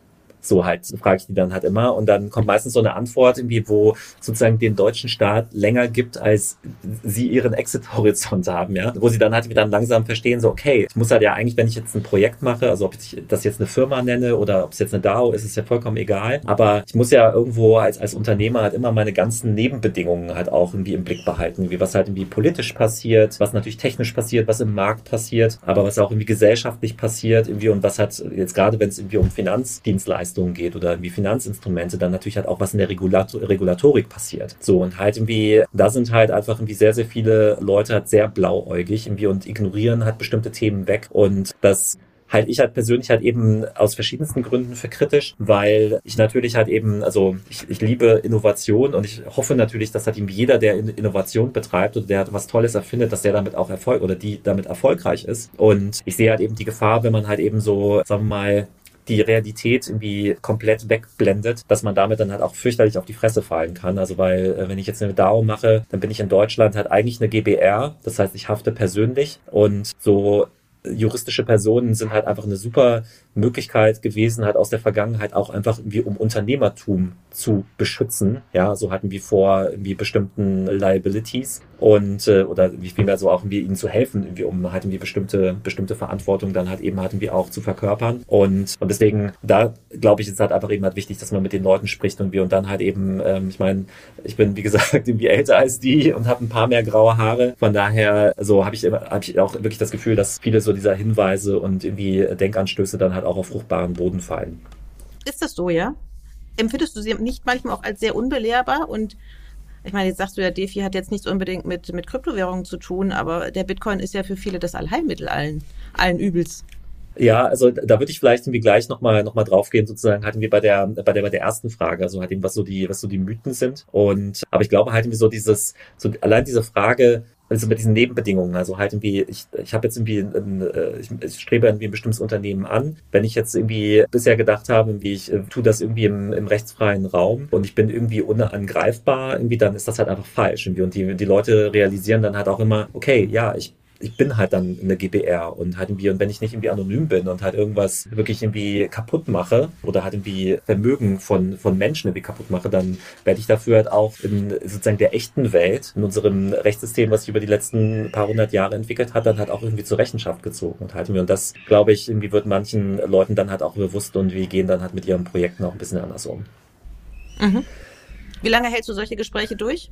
So halt frage ich die dann halt immer. Und dann kommt meistens so eine Antwort irgendwie, wo sozusagen den deutschen Staat länger gibt, als sie ihren Exit-Horizont haben, ja, wo sie dann halt wieder langsam verstehen, so okay, ich muss halt ja eigentlich, wenn ich jetzt ein Projekt mache, also ob ich das jetzt eine Firma nenne oder ob es jetzt eine DAO ist, ist ja vollkommen egal, aber ich muss ja irgendwo als als Unternehmer halt immer meine ganzen Nebenbedingungen halt auch irgendwie im Blick behalten, wie was halt irgendwie politisch passiert, was natürlich technisch passiert, was im Markt passiert, aber was auch irgendwie gesellschaftlich passiert irgendwie und was hat jetzt gerade, wenn es irgendwie um Finanzdienstleistungen Dienstleistungen geht oder wie Finanzinstrumente, dann natürlich halt auch was in der Regulator Regulatorik passiert. So und halt irgendwie, da sind halt einfach irgendwie sehr, sehr viele Leute halt sehr blauäugig irgendwie und ignorieren halt bestimmte Themen weg und das halte ich halt persönlich halt eben aus verschiedensten Gründen für kritisch, weil ich natürlich halt eben, also ich, ich liebe Innovation und ich hoffe natürlich, dass halt eben jeder, der Innovation betreibt oder der was Tolles erfindet, dass der damit auch Erfolg oder die damit erfolgreich ist. Und ich sehe halt eben die Gefahr, wenn man halt eben so, sagen wir mal, die Realität irgendwie komplett wegblendet, dass man damit dann halt auch fürchterlich auf die Fresse fallen kann. Also weil, äh, wenn ich jetzt eine DAO mache, dann bin ich in Deutschland halt eigentlich eine GBR. Das heißt, ich hafte persönlich und so juristische Personen sind halt einfach eine super Möglichkeit gewesen, halt aus der Vergangenheit auch einfach irgendwie um Unternehmertum zu beschützen. Ja, so hatten wir vor irgendwie bestimmten Liabilities und äh, oder wie vielmehr so auch irgendwie ihnen zu helfen, irgendwie um halt irgendwie bestimmte bestimmte Verantwortung dann halt eben halt irgendwie auch zu verkörpern und und deswegen da glaube ich ist halt einfach eben halt wichtig, dass man mit den Leuten spricht und wir und dann halt eben ähm, ich meine ich bin wie gesagt irgendwie älter als die und habe ein paar mehr graue Haare von daher so habe ich immer habe ich auch wirklich das Gefühl, dass viele so dieser Hinweise und irgendwie Denkanstöße dann halt auch auf fruchtbaren Boden fallen. Ist das so, ja? Empfindest du sie nicht manchmal auch als sehr unbelehrbar? Und ich meine, jetzt sagst du ja, DeFi hat jetzt nichts unbedingt mit, mit Kryptowährungen zu tun, aber der Bitcoin ist ja für viele das Allheilmittel allen, allen Übels. Ja, also da würde ich vielleicht irgendwie gleich nochmal noch mal draufgehen, sozusagen hatten wir bei der, bei der, bei der ersten Frage, also halt eben, was so die, was so die Mythen sind. Und aber ich glaube halt irgendwie so dieses, so allein diese Frage, also mit diesen Nebenbedingungen, also halt irgendwie, ich, ich habe jetzt irgendwie, ein, äh, ich, ich strebe irgendwie ein bestimmtes Unternehmen an. Wenn ich jetzt irgendwie bisher gedacht habe, wie ich äh, tue das irgendwie im, im rechtsfreien Raum und ich bin irgendwie unangreifbar, irgendwie dann ist das halt einfach falsch. Irgendwie. Und die, die Leute realisieren dann halt auch immer, okay, ja, ich ich bin halt dann eine GBR und halt irgendwie, und wenn ich nicht irgendwie anonym bin und halt irgendwas wirklich irgendwie kaputt mache oder halt irgendwie Vermögen von, von Menschen irgendwie kaputt mache, dann werde ich dafür halt auch in sozusagen der echten Welt, in unserem Rechtssystem, was sich über die letzten paar hundert Jahre entwickelt hat, dann halt auch irgendwie zur Rechenschaft gezogen und halten wir. Und das, glaube ich, irgendwie wird manchen Leuten dann halt auch bewusst und wir gehen dann halt mit ihren Projekten auch ein bisschen anders um. Mhm. Wie lange hältst du solche Gespräche durch?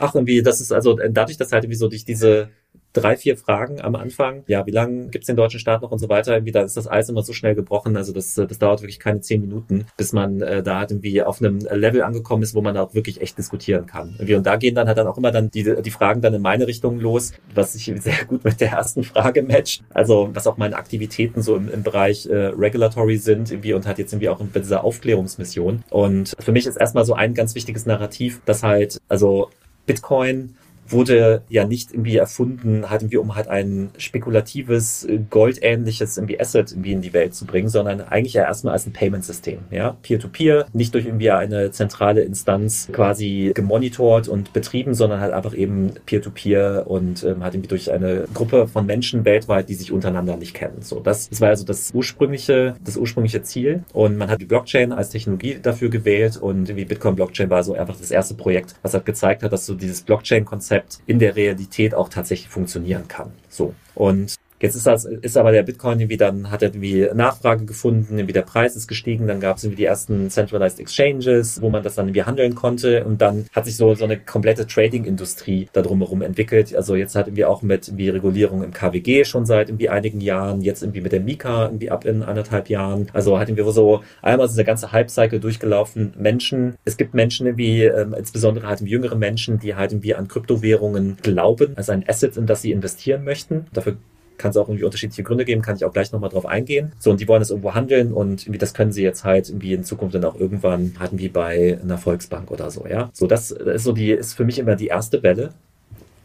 Ach, irgendwie, das ist also dadurch, dass halt irgendwie so durch diese drei, vier Fragen am Anfang. Ja, wie lange gibt's den deutschen Staat noch und so weiter. Irgendwie, da ist das Eis immer so schnell gebrochen. Also das, das dauert wirklich keine zehn Minuten, bis man äh, da halt irgendwie auf einem Level angekommen ist, wo man auch wirklich echt diskutieren kann. Irgendwie, und da gehen dann halt dann auch immer dann die, die Fragen dann in meine Richtung los, was sich sehr gut mit der ersten Frage matcht. Also was auch meine Aktivitäten so im, im Bereich äh, Regulatory sind irgendwie und hat jetzt irgendwie auch bei dieser Aufklärungsmission. Und für mich ist erstmal so ein ganz wichtiges Narrativ, dass halt, also Bitcoin wurde ja nicht irgendwie erfunden, halt irgendwie, um halt ein spekulatives, äh, goldähnliches irgendwie Asset irgendwie in die Welt zu bringen, sondern eigentlich ja erstmal als ein Payment-System, ja. Peer-to-Peer, nicht durch irgendwie eine zentrale Instanz quasi gemonitort und betrieben, sondern halt einfach eben Peer-to-Peer und ähm, halt irgendwie durch eine Gruppe von Menschen weltweit, die sich untereinander nicht kennen. So, das, das war also das ursprüngliche, das ursprüngliche Ziel. Und man hat die Blockchain als Technologie dafür gewählt und irgendwie Bitcoin Blockchain war so einfach das erste Projekt, was halt gezeigt hat, dass so dieses Blockchain-Konzept Konzept in der Realität auch tatsächlich funktionieren kann. So. Und Jetzt ist das, ist aber der Bitcoin irgendwie dann, hat er irgendwie Nachfrage gefunden, irgendwie der Preis ist gestiegen, dann gab es irgendwie die ersten Centralized Exchanges, wo man das dann irgendwie handeln konnte und dann hat sich so, so eine komplette Trading-Industrie da drumherum entwickelt. Also jetzt hat irgendwie auch mit irgendwie Regulierung im KWG schon seit irgendwie einigen Jahren, jetzt irgendwie mit der Mika irgendwie ab in anderthalb Jahren. Also hat irgendwie so einmal ist der ganze Hype-Cycle durchgelaufen. Menschen, es gibt Menschen irgendwie, ähm, insbesondere halt jüngere Menschen, die halt irgendwie an Kryptowährungen glauben, als ein Asset, in das sie investieren möchten. Dafür kann es auch irgendwie unterschiedliche Gründe geben, kann ich auch gleich nochmal drauf eingehen. So, und die wollen es irgendwo handeln und irgendwie das können sie jetzt halt irgendwie in Zukunft dann auch irgendwann hatten wie bei einer Volksbank oder so, ja. So, das ist so die, ist für mich immer die erste Welle.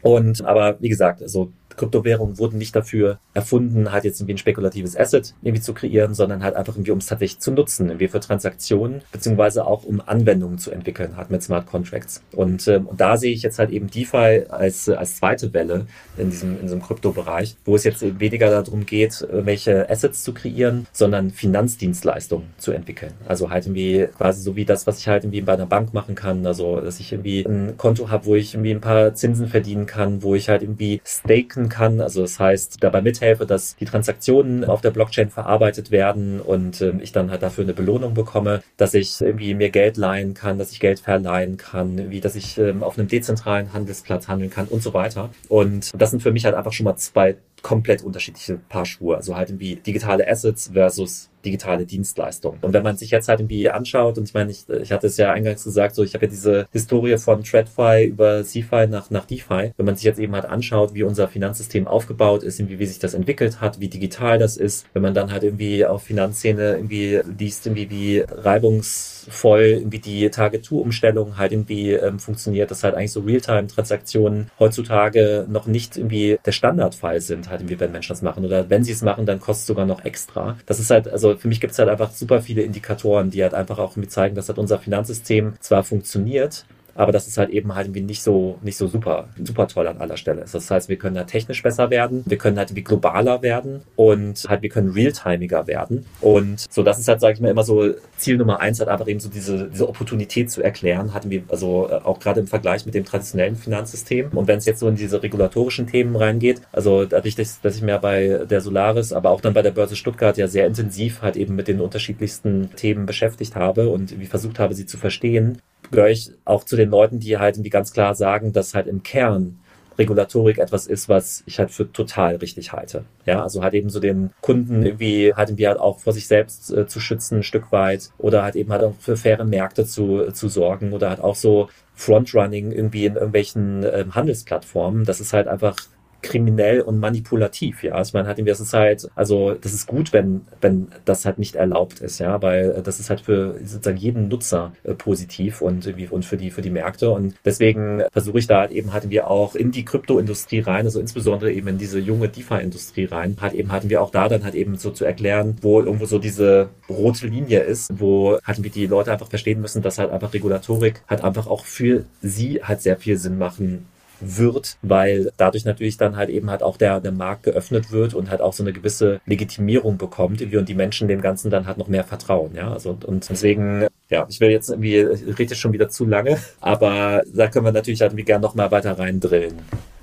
Und aber wie gesagt, also Kryptowährungen wurden nicht dafür erfunden, halt jetzt irgendwie ein spekulatives Asset irgendwie zu kreieren, sondern halt einfach irgendwie, um es tatsächlich zu nutzen, irgendwie für Transaktionen, beziehungsweise auch um Anwendungen zu entwickeln, halt mit Smart Contracts. Und, ähm, und da sehe ich jetzt halt eben DeFi als, als zweite Welle in diesem, in diesem Kryptobereich, wo es jetzt eben weniger darum geht, welche Assets zu kreieren, sondern Finanzdienstleistungen zu entwickeln. Also halt irgendwie quasi so wie das, was ich halt irgendwie bei einer Bank machen kann. Also, dass ich irgendwie ein Konto habe, wo ich irgendwie ein paar Zinsen verdienen kann, wo ich halt irgendwie staken kann. Also das heißt, dabei mithelfe, dass die Transaktionen auf der Blockchain verarbeitet werden und äh, ich dann halt dafür eine Belohnung bekomme, dass ich irgendwie mir Geld leihen kann, dass ich Geld verleihen kann, wie dass ich ähm, auf einem dezentralen Handelsplatz handeln kann und so weiter. Und das sind für mich halt einfach schon mal zwei komplett unterschiedliche Paar Schuhe. Also halt irgendwie digitale Assets versus digitale Dienstleistung. Und wenn man sich jetzt halt irgendwie anschaut, und ich meine, ich, ich hatte es ja eingangs gesagt, so ich habe ja diese Historie von TradFi über CFI nach, nach DeFi. Wenn man sich jetzt eben halt anschaut, wie unser Finanzsystem aufgebaut ist, irgendwie, wie sich das entwickelt hat, wie digital das ist, wenn man dann halt irgendwie auf Finanzszene irgendwie liest, irgendwie wie reibungsvoll irgendwie die Target-2-Umstellung halt irgendwie ähm, funktioniert, dass halt eigentlich so Realtime-Transaktionen heutzutage noch nicht irgendwie der Standardfall sind, halt irgendwie, wenn Menschen das machen. Oder wenn sie es machen, dann kostet es sogar noch extra. Das ist halt, also für mich gibt es halt einfach super viele Indikatoren, die halt einfach auch mir zeigen, dass halt unser Finanzsystem zwar funktioniert, aber das ist halt eben halt irgendwie nicht so, nicht so super, super toll an aller Stelle Das heißt, wir können da technisch besser werden, wir können halt irgendwie globaler werden und halt wir können realtimiger werden. Und so, das ist halt, sage ich mal, immer so Ziel Nummer eins, halt einfach eben so diese, diese Opportunität zu erklären, hatten wir also äh, auch gerade im Vergleich mit dem traditionellen Finanzsystem. Und wenn es jetzt so in diese regulatorischen Themen reingeht, also dadurch, dass, dass ich mir bei der Solaris, aber auch dann bei der Börse Stuttgart ja sehr intensiv halt eben mit den unterschiedlichsten Themen beschäftigt habe und wie versucht habe, sie zu verstehen, gehöre ich auch zu den Leuten, die halt irgendwie ganz klar sagen, dass halt im Kern Regulatorik etwas ist, was ich halt für total richtig halte. Ja, also halt eben so den Kunden irgendwie halt irgendwie halt auch vor sich selbst äh, zu schützen, ein Stück weit oder halt eben halt auch für faire Märkte zu, äh, zu sorgen oder halt auch so Frontrunning irgendwie in irgendwelchen ähm, Handelsplattformen. Das ist halt einfach kriminell und manipulativ, ja. Also man hat in der Zeit, also das ist gut, wenn, wenn das halt nicht erlaubt ist, ja, weil das ist halt für sozusagen jeden Nutzer äh, positiv und und für die, für die Märkte. Und deswegen versuche ich da halt eben hatten wir auch in die Kryptoindustrie rein, also insbesondere eben in diese junge DeFi-Industrie rein, halt eben hatten wir auch da dann halt eben so zu erklären, wo irgendwo so diese rote Linie ist, wo hatten wir die Leute einfach verstehen müssen, dass halt einfach Regulatorik halt einfach auch für sie halt sehr viel Sinn machen wird, weil dadurch natürlich dann halt eben halt auch der, der Markt geöffnet wird und halt auch so eine gewisse Legitimierung bekommt und die Menschen dem Ganzen dann halt noch mehr vertrauen, ja, also und deswegen, ja, ich will jetzt irgendwie, rede schon wieder zu lange, aber da können wir natürlich halt irgendwie gerne noch mal weiter reindrillen.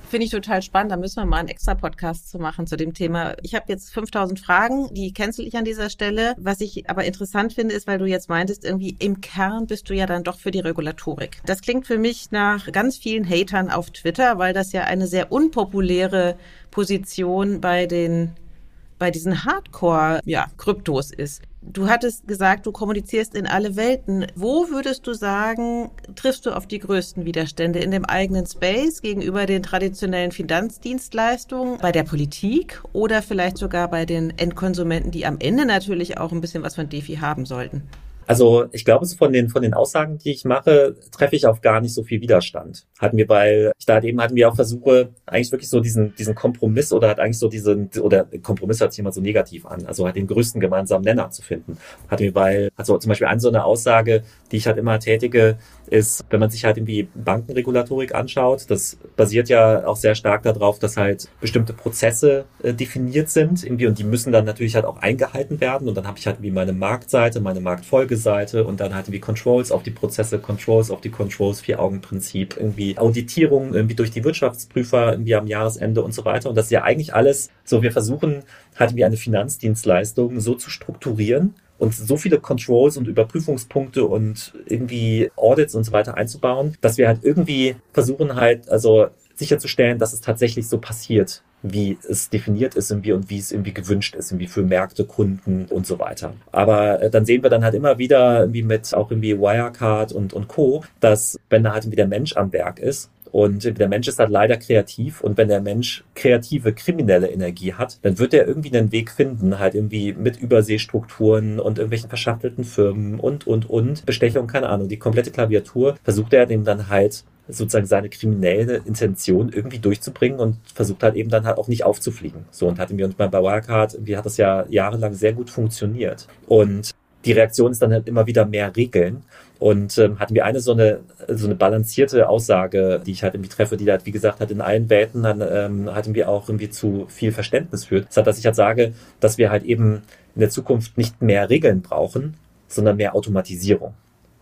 Finde ich total spannend. Da müssen wir mal einen extra Podcast zu machen zu dem Thema. Ich habe jetzt 5000 Fragen, die cancel ich an dieser Stelle. Was ich aber interessant finde, ist, weil du jetzt meintest, irgendwie im Kern bist du ja dann doch für die Regulatorik. Das klingt für mich nach ganz vielen Hatern auf Twitter, weil das ja eine sehr unpopuläre Position bei den bei diesen Hardcore-Kryptos ja, ist. Du hattest gesagt, du kommunizierst in alle Welten. Wo würdest du sagen, triffst du auf die größten Widerstände? In dem eigenen Space gegenüber den traditionellen Finanzdienstleistungen, bei der Politik oder vielleicht sogar bei den Endkonsumenten, die am Ende natürlich auch ein bisschen was von DeFi haben sollten? Also ich glaube, von den von den Aussagen, die ich mache, treffe ich auf gar nicht so viel Widerstand. Hatten wir bei, da eben hatten wir auch Versuche, eigentlich wirklich so diesen diesen Kompromiss oder hat eigentlich so diesen oder Kompromiss hört sich immer so negativ an, also halt den größten gemeinsamen Nenner zu finden. Hatten wir bei, also zum Beispiel eine so eine Aussage, die ich halt immer tätige, ist, wenn man sich halt irgendwie Bankenregulatorik anschaut, das basiert ja auch sehr stark darauf, dass halt bestimmte Prozesse äh, definiert sind irgendwie und die müssen dann natürlich halt auch eingehalten werden und dann habe ich halt wie meine Marktseite, meine Marktfolgeseite und dann halt wie Controls auf die Prozesse, Controls auf die Controls, Vier-Augen-Prinzip, irgendwie Auditierung irgendwie durch die Wirtschaftsprüfer irgendwie am Jahresende und so weiter. Und das ist ja eigentlich alles so, wir versuchen halt wie eine Finanzdienstleistung so zu strukturieren, und so viele Controls und Überprüfungspunkte und irgendwie Audits und so weiter einzubauen, dass wir halt irgendwie versuchen halt, also sicherzustellen, dass es tatsächlich so passiert, wie es definiert ist irgendwie und wie es irgendwie gewünscht ist, irgendwie für Märkte, Kunden und so weiter. Aber äh, dann sehen wir dann halt immer wieder irgendwie mit auch irgendwie Wirecard und, und Co., dass wenn da halt irgendwie der Mensch am Werk ist, und der Mensch ist halt leider kreativ. Und wenn der Mensch kreative, kriminelle Energie hat, dann wird er irgendwie einen Weg finden, halt irgendwie mit Überseestrukturen und irgendwelchen verschachtelten Firmen und, und, und, Bestechung, keine Ahnung, die komplette Klaviatur, versucht er dem dann halt sozusagen seine kriminelle Intention irgendwie durchzubringen und versucht halt eben dann halt auch nicht aufzufliegen. So und hatten wir uns bei Wirecard, irgendwie hat das ja jahrelang sehr gut funktioniert. Und die Reaktion ist dann halt immer wieder mehr Regeln. Und ähm, hatten wir eine so eine so eine balancierte Aussage, die ich halt irgendwie treffe, die halt, wie gesagt, hat in allen Welten dann ähm, hatten wir auch irgendwie zu viel Verständnis führt. Das hat, dass ich halt sage, dass wir halt eben in der Zukunft nicht mehr Regeln brauchen, sondern mehr Automatisierung.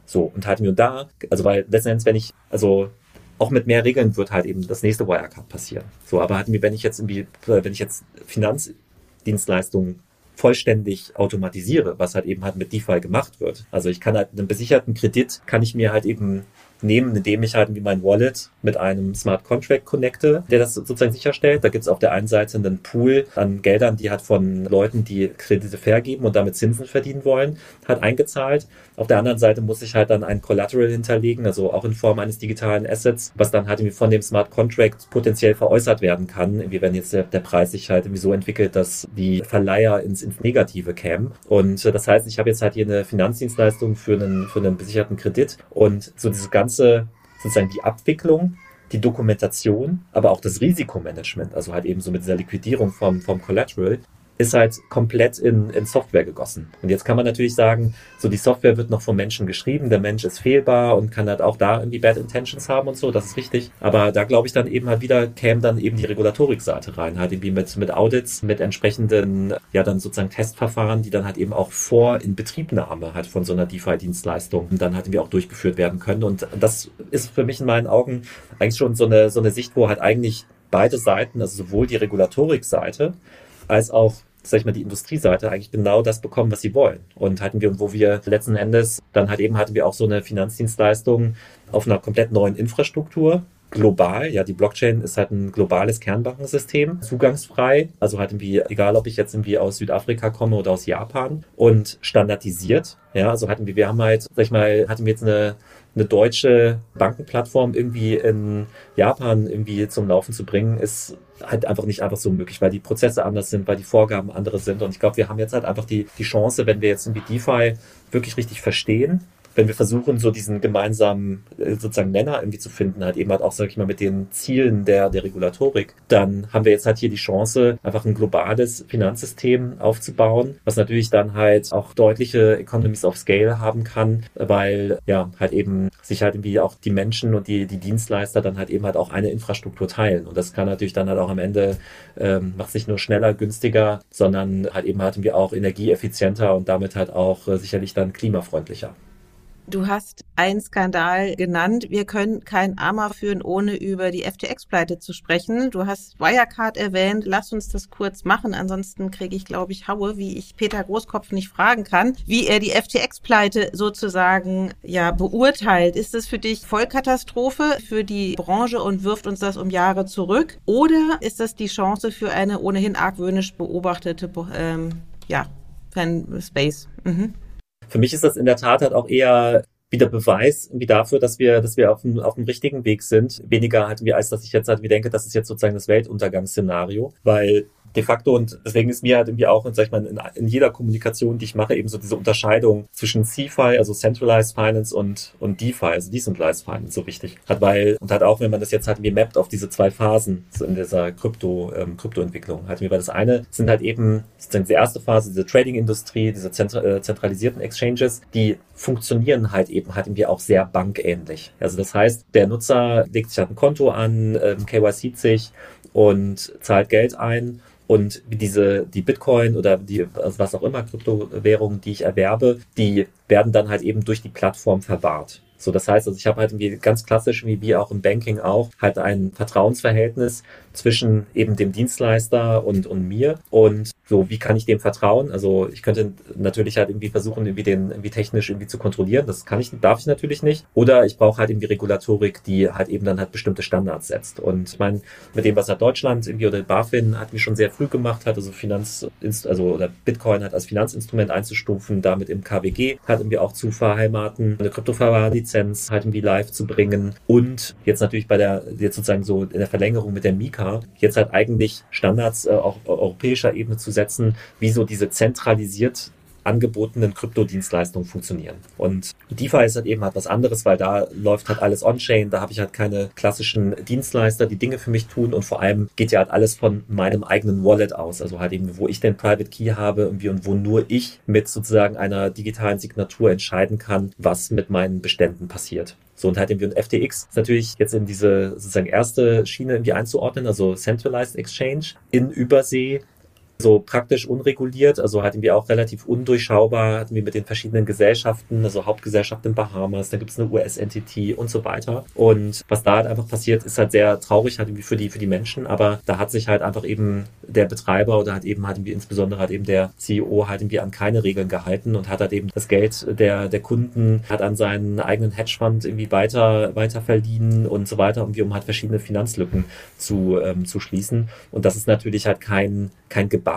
So, und hatten wir da, also weil letzten Endes, wenn ich, also auch mit mehr Regeln wird halt eben das nächste Wirecard passieren. So, aber hatten wir, wenn ich jetzt irgendwie, wenn ich jetzt Finanzdienstleistungen vollständig automatisiere, was halt eben halt mit DeFi gemacht wird. Also ich kann halt einen besicherten Kredit, kann ich mir halt eben nehmen, indem ich halt wie mein Wallet mit einem Smart Contract connecte, der das sozusagen sicherstellt. Da gibt es auf der einen Seite einen Pool an Geldern, die halt von Leuten, die Kredite vergeben und damit Zinsen verdienen wollen, hat eingezahlt. Auf der anderen Seite muss ich halt dann ein Collateral hinterlegen, also auch in Form eines digitalen Assets, was dann halt irgendwie von dem Smart Contract potenziell veräußert werden kann, irgendwie wenn jetzt der, der Preis sich halt irgendwie so entwickelt, dass die Verleiher ins, ins Negative kämen. Und äh, das heißt, ich habe jetzt halt hier eine Finanzdienstleistung für einen, für einen besicherten Kredit und so dieses ganze, sozusagen die Abwicklung die Dokumentation, aber auch das Risikomanagement, also halt eben so mit dieser Liquidierung vom, vom Collateral, ist halt komplett in, in Software gegossen. Und jetzt kann man natürlich sagen, so die Software wird noch vom Menschen geschrieben, der Mensch ist fehlbar und kann halt auch da irgendwie Bad Intentions haben und so, das ist richtig. Aber da glaube ich dann eben halt wieder, käme dann eben die Regulatorik-Seite rein, halt irgendwie mit, mit Audits, mit entsprechenden, ja dann sozusagen Testverfahren, die dann halt eben auch vor Inbetriebnahme halt von so einer DeFi-Dienstleistung dann halt irgendwie auch durchgeführt werden können. Und das ist für mich in meinen Augen eigentlich schon so eine, so eine Sicht, wo halt eigentlich beide Seiten, also sowohl die Regulatorik-Seite als auch sag ich mal, die Industrieseite eigentlich genau das bekommen, was sie wollen. Und hatten wir, wo wir letzten Endes, dann halt eben hatten wir auch so eine Finanzdienstleistung auf einer komplett neuen Infrastruktur, global. Ja, die Blockchain ist halt ein globales Kernbankensystem, zugangsfrei. Also halt irgendwie, egal ob ich jetzt irgendwie aus Südafrika komme oder aus Japan und standardisiert. Ja, also hatten wir, wir haben halt, sag ich mal, hatten wir jetzt eine eine deutsche Bankenplattform irgendwie in Japan irgendwie zum Laufen zu bringen, ist halt einfach nicht einfach so möglich, weil die Prozesse anders sind, weil die Vorgaben andere sind. Und ich glaube, wir haben jetzt halt einfach die, die Chance, wenn wir jetzt irgendwie DeFi wirklich richtig verstehen wenn wir versuchen, so diesen gemeinsamen äh, sozusagen Nenner irgendwie zu finden, halt eben halt auch, sag ich mal, mit den Zielen der, der Regulatorik, dann haben wir jetzt halt hier die Chance, einfach ein globales Finanzsystem aufzubauen, was natürlich dann halt auch deutliche Economies of Scale haben kann, weil ja halt eben sich halt irgendwie auch die Menschen und die, die Dienstleister dann halt eben halt auch eine Infrastruktur teilen. Und das kann natürlich dann halt auch am Ende, ähm, macht sich nur schneller, günstiger, sondern halt eben halt irgendwie auch energieeffizienter und damit halt auch äh, sicherlich dann klimafreundlicher. Du hast einen Skandal genannt. Wir können kein AMA führen, ohne über die FTX-Pleite zu sprechen. Du hast Wirecard erwähnt. Lass uns das kurz machen. Ansonsten kriege ich, glaube ich, Haue, wie ich Peter Großkopf nicht fragen kann, wie er die FTX-Pleite sozusagen ja beurteilt. Ist das für dich Vollkatastrophe für die Branche und wirft uns das um Jahre zurück? Oder ist das die Chance für eine ohnehin argwöhnisch beobachtete ähm, ja, Fan-Space? Mhm. Für mich ist das in der Tat halt auch eher wieder Beweis wie dafür, dass wir, dass wir auf dem, auf dem richtigen Weg sind. Weniger halt wie als dass ich jetzt halt wie denke, das ist jetzt sozusagen das Weltuntergangsszenario, weil de facto und deswegen ist mir halt irgendwie auch, sag ich mal, in, in jeder Kommunikation, die ich mache, eben so diese Unterscheidung zwischen CFI, also Centralized Finance und, und DeFi, also Decentralized Finance so wichtig. Hat weil, und halt auch, wenn man das jetzt halt wie mappt auf diese zwei Phasen so in dieser Krypto, ähm, Kryptoentwicklung, halt mir, weil das eine sind halt eben sozusagen die erste Phase, diese Trading-Industrie, diese äh, zentralisierten Exchanges, die funktionieren halt eben halt irgendwie auch sehr bankähnlich. Also das heißt, der Nutzer legt sich halt ein Konto an, ähm, KYC sich und zahlt Geld ein und diese, die Bitcoin oder die, also was auch immer Kryptowährungen, die ich erwerbe, die werden dann halt eben durch die Plattform verwahrt. So, das heißt, also ich habe halt irgendwie ganz klassisch, wie auch im Banking auch, halt ein Vertrauensverhältnis zwischen eben dem Dienstleister und, und mir. Und so, wie kann ich dem vertrauen? Also ich könnte natürlich halt irgendwie versuchen, irgendwie den irgendwie technisch irgendwie zu kontrollieren. Das kann ich, darf ich natürlich nicht. Oder ich brauche halt irgendwie Regulatorik, die halt eben dann halt bestimmte Standards setzt. Und ich meine, mit dem, was halt Deutschland irgendwie oder BaFin hat mich schon sehr früh gemacht hat, also Finanz, also oder Bitcoin hat als Finanzinstrument einzustufen, damit im KWG halt irgendwie auch zu verheimaten, eine Kryptoverwahrlizenz halt irgendwie live zu bringen und jetzt natürlich bei der, jetzt sozusagen so in der Verlängerung mit der Mika, jetzt halt eigentlich Standards äh, auch europäischer Ebene zu setzen, wie so diese zentralisiert angebotenen Kryptodienstleistungen funktionieren. Und DeFi ist halt eben halt was anderes, weil da läuft halt alles on-chain, da habe ich halt keine klassischen Dienstleister, die Dinge für mich tun und vor allem geht ja halt alles von meinem eigenen Wallet aus, also halt eben, wo ich den Private Key habe irgendwie und wo nur ich mit sozusagen einer digitalen Signatur entscheiden kann, was mit meinen Beständen passiert. So, und halt irgendwie und FTX ist natürlich jetzt in diese sozusagen erste Schiene irgendwie einzuordnen, also Centralized Exchange in Übersee so praktisch unreguliert, also halt irgendwie auch relativ undurchschaubar, hatten wir mit den verschiedenen Gesellschaften, also Hauptgesellschaft in Bahamas, dann gibt es eine US-Entity und so weiter. Und was da halt einfach passiert, ist halt sehr traurig halt irgendwie für die, für die Menschen, aber da hat sich halt einfach eben der Betreiber oder halt eben halt irgendwie insbesondere halt eben der CEO halt irgendwie an keine Regeln gehalten und hat halt eben das Geld der, der Kunden, hat an seinen eigenen Hedgefonds irgendwie weiter, weiter verliehen und so weiter, irgendwie um halt verschiedene Finanzlücken zu, ähm, zu schließen. Und das ist natürlich halt kein, kein Gebaren,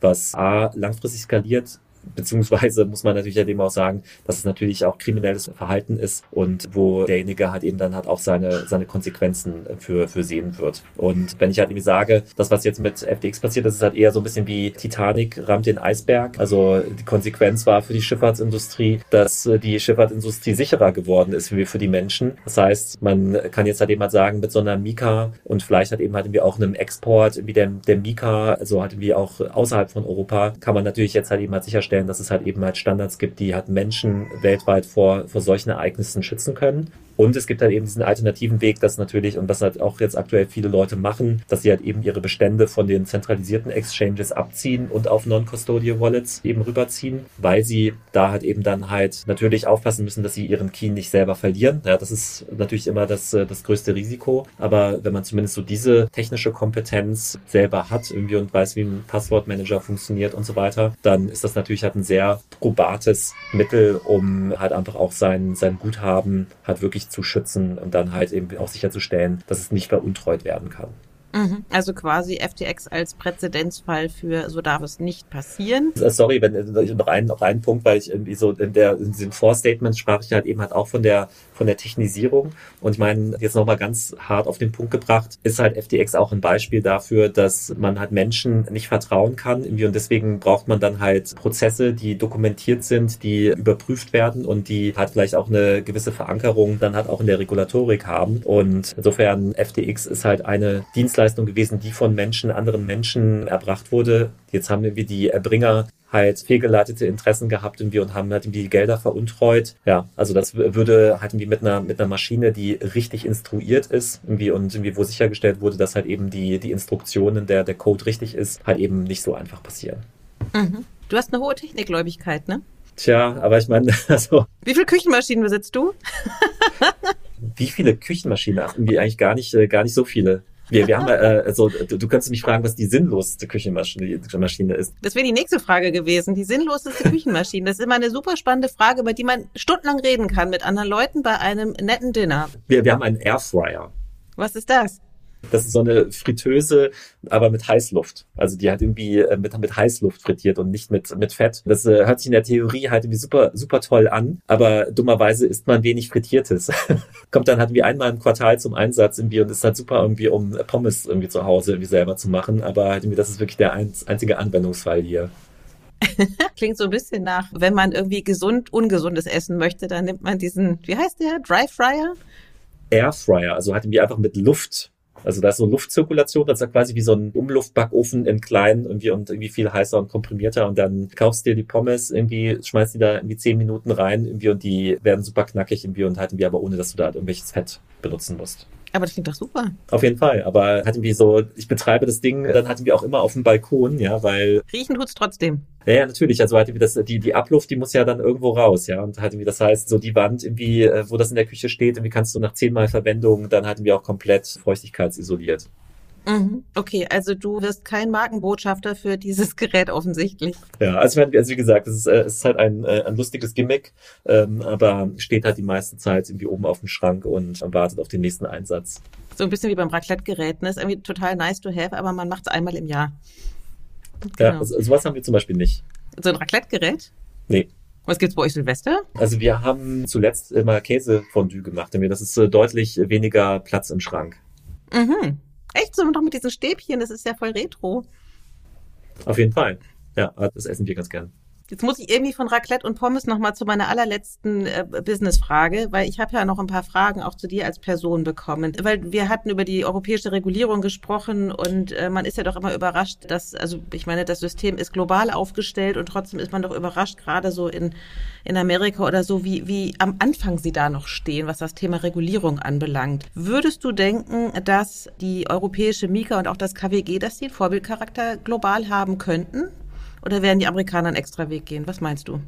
was A, langfristig skaliert, beziehungsweise muss man natürlich dem auch sagen, dass es natürlich auch kriminelles Verhalten ist und wo derjenige halt eben dann halt auch seine, seine Konsequenzen für, für sehen wird. Und wenn ich halt irgendwie sage, das, was jetzt mit FTX passiert, das ist halt eher so ein bisschen wie Titanic rammt den Eisberg. Also die Konsequenz war für die Schifffahrtsindustrie, dass die Schifffahrtsindustrie sicherer geworden ist wie für die Menschen. Das heißt, man kann jetzt halt eben halt sagen, mit so einer Mika und vielleicht halt eben halt irgendwie auch einem Export wie der, der Mika, also halt irgendwie auch außerhalb von Europa, kann man natürlich jetzt halt eben halt sicherstellen, sicherstellen, dass es halt eben halt Standards gibt, die halt Menschen weltweit vor, vor solchen Ereignissen schützen können. Und es gibt halt eben diesen alternativen Weg, dass natürlich, und was halt auch jetzt aktuell viele Leute machen, dass sie halt eben ihre Bestände von den zentralisierten Exchanges abziehen und auf Non-Custodial Wallets eben rüberziehen, weil sie da halt eben dann halt natürlich aufpassen müssen, dass sie ihren Key nicht selber verlieren. Ja, das ist natürlich immer das, äh, das größte Risiko. Aber wenn man zumindest so diese technische Kompetenz selber hat irgendwie und weiß, wie ein Passwortmanager funktioniert und so weiter, dann ist das natürlich halt ein sehr probates Mittel, um halt einfach auch sein, sein Guthaben halt wirklich zu schützen und dann halt eben auch sicherzustellen, dass es nicht veruntreut werden kann. Mhm. Also quasi FTX als Präzedenzfall für so darf es nicht passieren. Äh, sorry, wenn äh, noch ein, noch ein Punkt, weil ich irgendwie so in der in diesen Vorstatements sprach ich halt eben halt auch von der von der Technisierung und ich meine jetzt nochmal ganz hart auf den Punkt gebracht, ist halt FTX auch ein Beispiel dafür, dass man halt Menschen nicht vertrauen kann irgendwie und deswegen braucht man dann halt Prozesse, die dokumentiert sind, die überprüft werden und die halt vielleicht auch eine gewisse Verankerung dann halt auch in der Regulatorik haben und insofern FTX ist halt eine Dienstleistung Dienstleistung gewesen, die von Menschen, anderen Menschen erbracht wurde. Jetzt haben wir die Erbringer halt fehlgeleitete Interessen gehabt irgendwie und haben halt irgendwie die Gelder veruntreut. Ja, also das würde halt irgendwie mit einer, mit einer Maschine, die richtig instruiert ist irgendwie und irgendwie wo sichergestellt wurde, dass halt eben die, die Instruktionen, der, der Code richtig ist, halt eben nicht so einfach passieren. Mhm. Du hast eine hohe Technikgläubigkeit, ne? Tja, aber ich meine, also. Wie viele Küchenmaschinen besitzt du? wie viele Küchenmaschinen? Irgendwie eigentlich gar nicht, äh, gar nicht so viele. Wir, wir haben äh, also du, du kannst mich fragen, was die sinnloseste Küchenmaschine ist. Das wäre die nächste Frage gewesen. Die sinnloseste Küchenmaschine. Das ist immer eine super spannende Frage, über die man stundenlang reden kann mit anderen Leuten bei einem netten Dinner. Wir, wir haben einen Airfryer. Was ist das? Das ist so eine Fritteuse, aber mit Heißluft. Also die hat irgendwie äh, mit, mit Heißluft frittiert und nicht mit, mit Fett. Das äh, hört sich in der Theorie halt irgendwie super, super toll an, aber dummerweise isst man wenig Frittiertes. Kommt dann halt wie einmal im Quartal zum Einsatz irgendwie und ist halt super irgendwie, um Pommes irgendwie zu Hause irgendwie selber zu machen. Aber halt irgendwie, das ist wirklich der einzige Anwendungsfall hier. Klingt so ein bisschen nach, wenn man irgendwie gesund, ungesundes essen möchte, dann nimmt man diesen, wie heißt der, Dry Fryer? Airfryer, also halt irgendwie einfach mit Luft also da ist so Luftzirkulation, das ist ja quasi wie so ein Umluftbackofen in klein irgendwie und irgendwie viel heißer und komprimierter und dann kaufst du dir die Pommes irgendwie, schmeißt die da irgendwie zehn Minuten rein irgendwie und die werden super knackig irgendwie und halt irgendwie aber ohne, dass du da halt irgendwelches Fett benutzen musst. Aber das klingt doch super. Auf jeden Fall. Aber hatten wir so, ich betreibe das Ding, dann hatten wir auch immer auf dem Balkon, ja, weil. Riechen tut's trotzdem. Ja, ja, natürlich. Also hatten wir das, die, die Abluft, die muss ja dann irgendwo raus, ja. Und hatten wir, das heißt, so die Wand irgendwie, äh, wo das in der Küche steht, irgendwie kannst du nach zehnmal Verwendung, dann hatten wir auch komplett feuchtigkeitsisoliert. Mhm. Okay, also du wirst kein Markenbotschafter für dieses Gerät offensichtlich. Ja, also, also wie gesagt, es ist, äh, es ist halt ein, äh, ein lustiges Gimmick, ähm, aber steht halt die meiste Zeit irgendwie oben auf dem Schrank und wartet auf den nächsten Einsatz. So ein bisschen wie beim Raclette-Gerät, ne? Ist irgendwie total nice to have, aber man macht es einmal im Jahr. Genau. Ja, also, sowas haben wir zum Beispiel nicht. So ein Raclette-Gerät? Nee. Was gibt's bei euch Silvester? Also wir haben zuletzt immer Käsefondue gemacht. Das ist äh, deutlich weniger Platz im Schrank. Mhm. Echt so noch mit diesen Stäbchen, das ist ja voll retro. Auf jeden Fall. Ja, das essen wir ganz gern. Jetzt muss ich irgendwie von Raclette und Pommes nochmal zu meiner allerletzten äh, Businessfrage, weil ich habe ja noch ein paar Fragen auch zu dir als Person bekommen. Weil wir hatten über die europäische Regulierung gesprochen und äh, man ist ja doch immer überrascht, dass, also ich meine, das System ist global aufgestellt und trotzdem ist man doch überrascht, gerade so in, in Amerika oder so, wie, wie am Anfang sie da noch stehen, was das Thema Regulierung anbelangt. Würdest du denken, dass die europäische Mika und auch das KWG, dass sie einen Vorbildcharakter global haben könnten? Oder werden die Amerikaner einen extra Weg gehen? Was meinst du?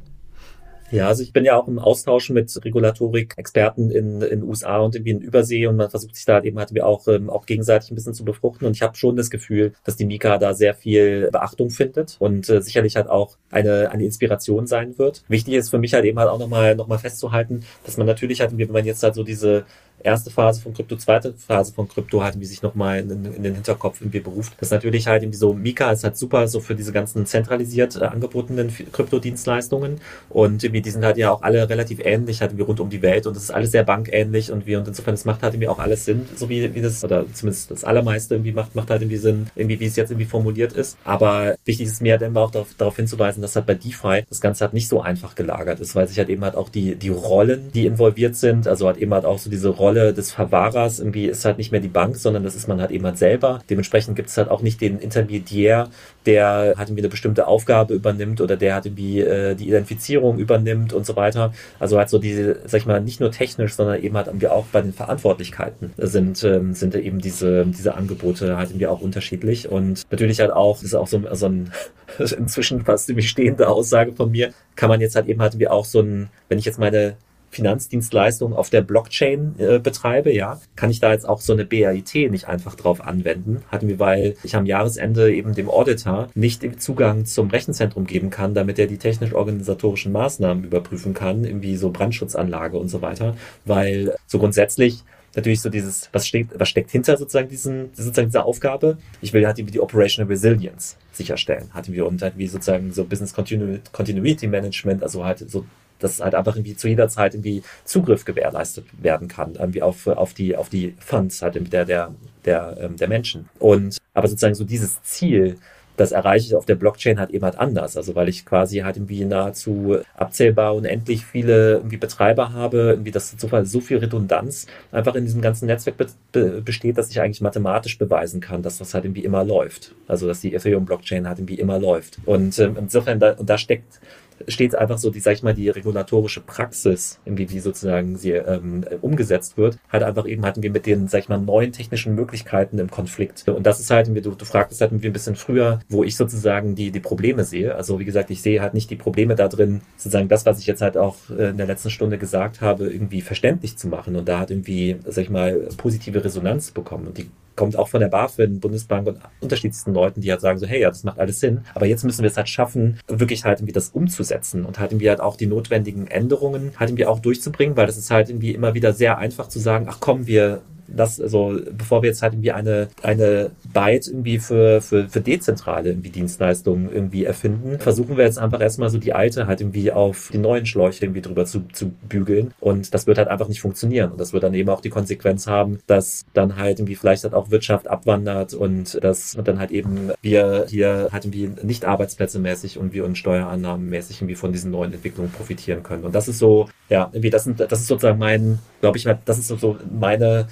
Ja, also ich bin ja auch im Austausch mit Regulatorik-Experten in in USA und irgendwie in Übersee und man versucht sich da eben halt auch ähm, auch gegenseitig ein bisschen zu befruchten und ich habe schon das Gefühl, dass die Mika da sehr viel Beachtung findet und äh, sicherlich halt auch eine eine Inspiration sein wird. Wichtig ist für mich halt eben halt auch nochmal noch mal festzuhalten, dass man natürlich halt, wenn man jetzt halt so diese erste Phase von Krypto, zweite Phase von Krypto halt, wie sich nochmal in, in, den Hinterkopf irgendwie beruft. Das ist natürlich halt irgendwie so, Mika ist halt super so für diese ganzen zentralisiert äh, angebotenen Kryptodienstleistungen und irgendwie die sind halt ja auch alle relativ ähnlich, halt irgendwie rund um die Welt und das ist alles sehr bankähnlich und wie und insofern, das macht halt irgendwie auch alles Sinn, so wie, wie das, oder zumindest das allermeiste irgendwie macht, macht halt irgendwie Sinn, irgendwie wie es jetzt irgendwie formuliert ist. Aber wichtig ist mir halt immer auch darauf, darauf hinzuweisen, dass halt bei DeFi das Ganze halt nicht so einfach gelagert ist, weil sich halt eben halt auch die, die Rollen, die involviert sind, also halt eben halt auch so diese Rollen Rolle des Verwahrers irgendwie ist halt nicht mehr die Bank, sondern das ist man halt eben halt selber. Dementsprechend gibt es halt auch nicht den Intermediär, der halt irgendwie eine bestimmte Aufgabe übernimmt oder der halt irgendwie äh, die Identifizierung übernimmt und so weiter. Also halt so diese, sag ich mal, nicht nur technisch, sondern eben halt irgendwie auch bei den Verantwortlichkeiten sind, ähm, sind eben diese, diese Angebote halt irgendwie auch unterschiedlich und natürlich halt auch, das ist auch so, so ein inzwischen fast ziemlich stehende Aussage von mir, kann man jetzt halt eben halt irgendwie auch so ein, wenn ich jetzt meine Finanzdienstleistung auf der Blockchain äh, betreibe, ja, kann ich da jetzt auch so eine BAIT nicht einfach drauf anwenden. Hatten wir, weil ich am Jahresende eben dem Auditor nicht den Zugang zum Rechenzentrum geben kann, damit er die technisch-organisatorischen Maßnahmen überprüfen kann, irgendwie so Brandschutzanlage und so weiter, weil so grundsätzlich natürlich so dieses, was steckt, was steckt hinter sozusagen diesen, sozusagen dieser Aufgabe? Ich will halt die Operational Resilience sicherstellen. Hatten wir und halt wie sozusagen so Business Continuity Management, also halt so dass halt einfach irgendwie zu jeder Zeit irgendwie Zugriff gewährleistet werden kann, irgendwie auf, auf die, auf die Funds halt der, der, der, ähm, der Menschen. Und, aber sozusagen so dieses Ziel, das erreiche ich auf der Blockchain halt eben halt anders. Also weil ich quasi halt irgendwie nahezu abzählbar unendlich viele irgendwie Betreiber habe, irgendwie das so, so viel Redundanz einfach in diesem ganzen Netzwerk be be besteht, dass ich eigentlich mathematisch beweisen kann, dass das halt irgendwie immer läuft. Also dass die Ethereum-Blockchain halt irgendwie immer läuft. Und ähm, insofern, da, und da steckt steht einfach so, die, sag ich mal, die regulatorische Praxis, wie sozusagen sie ähm, umgesetzt wird, halt einfach eben hatten wir mit den, sag ich mal, neuen technischen Möglichkeiten im Konflikt. Und das ist halt, du, du fragtest halt irgendwie ein bisschen früher, wo ich sozusagen die, die Probleme sehe. Also wie gesagt, ich sehe halt nicht die Probleme da drin, sozusagen das, was ich jetzt halt auch äh, in der letzten Stunde gesagt habe, irgendwie verständlich zu machen und da hat irgendwie, sag ich mal, positive Resonanz bekommen. Und die kommt auch von der BaFin, Bundesbank und unterschiedlichsten Leuten, die halt sagen so, hey, ja, das macht alles Sinn. Aber jetzt müssen wir es halt schaffen, wirklich halt irgendwie das umzusetzen und halt irgendwie halt auch die notwendigen Änderungen halt irgendwie auch durchzubringen, weil das ist halt irgendwie immer wieder sehr einfach zu sagen, ach komm, wir das, also bevor wir jetzt halt irgendwie eine, eine Byte irgendwie für, für, für dezentrale irgendwie Dienstleistungen irgendwie erfinden, versuchen wir jetzt einfach erstmal so die alte halt irgendwie auf die neuen Schläuche irgendwie drüber zu, zu bügeln. Und das wird halt einfach nicht funktionieren. Und das wird dann eben auch die Konsequenz haben, dass dann halt irgendwie vielleicht halt auch Wirtschaft abwandert und dass dann halt eben wir hier halt irgendwie nicht arbeitsplätze mäßig und wir uns Steuerannahmen mäßig irgendwie von diesen neuen Entwicklungen profitieren können. Und das ist so, ja, irgendwie das, sind, das ist sozusagen mein, glaube ich, das ist so meine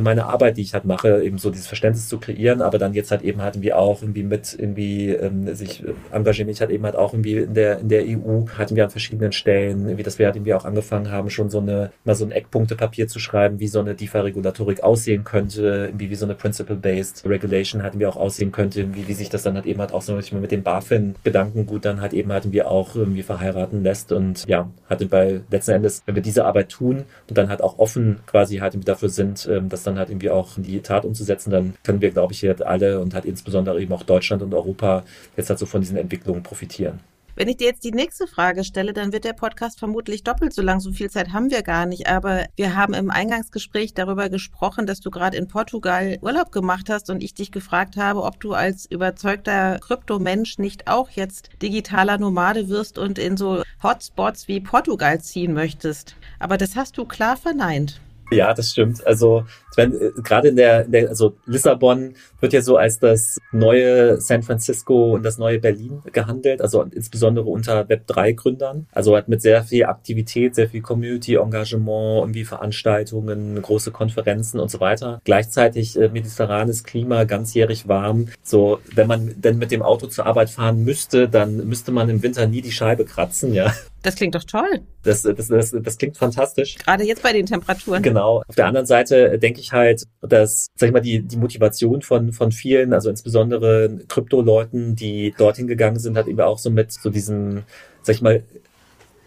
meine Arbeit, die ich halt mache, eben so dieses Verständnis zu kreieren, aber dann jetzt halt eben halt irgendwie auch irgendwie mit irgendwie ähm, sich äh, engagiere mich halt eben halt auch irgendwie in der in der EU hatten wir an verschiedenen Stellen, irgendwie, dass wir halt irgendwie auch angefangen haben, schon so eine mal so ein Eckpunktepapier zu schreiben, wie so eine DeFi-Regulatorik aussehen könnte, irgendwie wie so eine Principle-based Regulation hatten wir auch aussehen könnte, wie, wie sich das dann halt eben halt auch so mit dem BaFin-Gedankengut dann halt eben halt irgendwie auch irgendwie verheiraten lässt. Und ja, hatte bei letzten Endes, wenn wir diese Arbeit tun und dann halt auch offen quasi halt dafür sind, ähm, das dann halt irgendwie auch in die Tat umzusetzen, dann können wir, glaube ich, hier alle und halt insbesondere eben auch Deutschland und Europa jetzt halt so von diesen Entwicklungen profitieren. Wenn ich dir jetzt die nächste Frage stelle, dann wird der Podcast vermutlich doppelt so lang. So viel Zeit haben wir gar nicht. Aber wir haben im Eingangsgespräch darüber gesprochen, dass du gerade in Portugal Urlaub gemacht hast und ich dich gefragt habe, ob du als überzeugter Kryptomensch nicht auch jetzt digitaler Nomade wirst und in so Hotspots wie Portugal ziehen möchtest. Aber das hast du klar verneint. Ja, das stimmt. Also wenn, äh, gerade in der, in der, also Lissabon wird ja so als das neue San Francisco und das neue Berlin gehandelt, also insbesondere unter Web3-Gründern. Also hat mit sehr viel Aktivität, sehr viel Community-Engagement, irgendwie Veranstaltungen, große Konferenzen und so weiter. Gleichzeitig äh, mediterranes Klima, ganzjährig warm. So, wenn man denn mit dem Auto zur Arbeit fahren müsste, dann müsste man im Winter nie die Scheibe kratzen, ja. Das klingt doch toll. Das, das, das, das klingt fantastisch. Gerade jetzt bei den Temperaturen. Genau. Auf der anderen Seite denke ich halt, dass, sag ich mal, die, die Motivation von, von vielen, also insbesondere Krypto-Leuten, die dorthin gegangen sind, hat eben auch so mit so diesem, sag ich mal,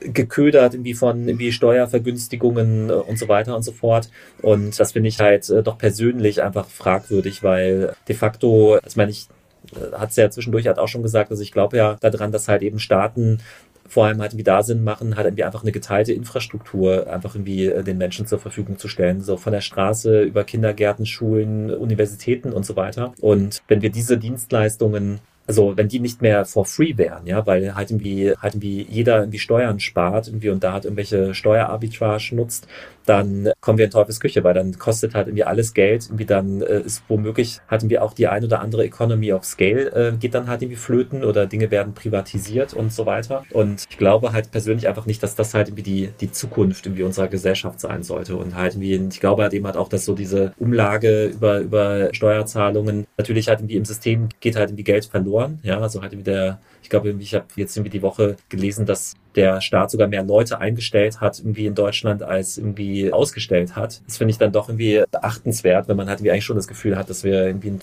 geködert irgendwie von irgendwie Steuervergünstigungen und so weiter und so fort. Und das finde ich halt äh, doch persönlich einfach fragwürdig, weil de facto, also meine ich, äh, hat es ja zwischendurch halt auch schon gesagt, also ich glaube ja daran, dass halt eben Staaten vor allem halt irgendwie da Sinn machen, halt irgendwie einfach eine geteilte Infrastruktur einfach irgendwie äh, den Menschen zur Verfügung zu stellen. So von der Straße über Kindergärten, Schulen, Universitäten und so weiter. Und wenn wir diese Dienstleistungen also wenn die nicht mehr for free wären, ja, weil halt irgendwie, halt irgendwie jeder irgendwie Steuern spart irgendwie und da halt irgendwelche Steuerarbitrage nutzt, dann kommen wir in Teufels Küche, weil dann kostet halt irgendwie alles Geld, irgendwie dann äh, ist womöglich halt irgendwie auch die ein oder andere Economy of Scale äh, geht dann halt irgendwie flöten oder Dinge werden privatisiert und so weiter. Und ich glaube halt persönlich einfach nicht, dass das halt irgendwie die, die Zukunft irgendwie unserer Gesellschaft sein sollte. Und halt irgendwie, ich glaube halt eben halt auch, dass so diese Umlage über, über Steuerzahlungen natürlich halt irgendwie im System geht halt irgendwie Geld verloren, ja, also halt irgendwie der ich glaube, ich habe jetzt irgendwie die Woche gelesen, dass der Staat sogar mehr Leute eingestellt hat irgendwie in Deutschland als irgendwie ausgestellt hat. Das finde ich dann doch irgendwie beachtenswert, wenn man halt wie eigentlich schon das Gefühl hat, dass wir irgendwie einen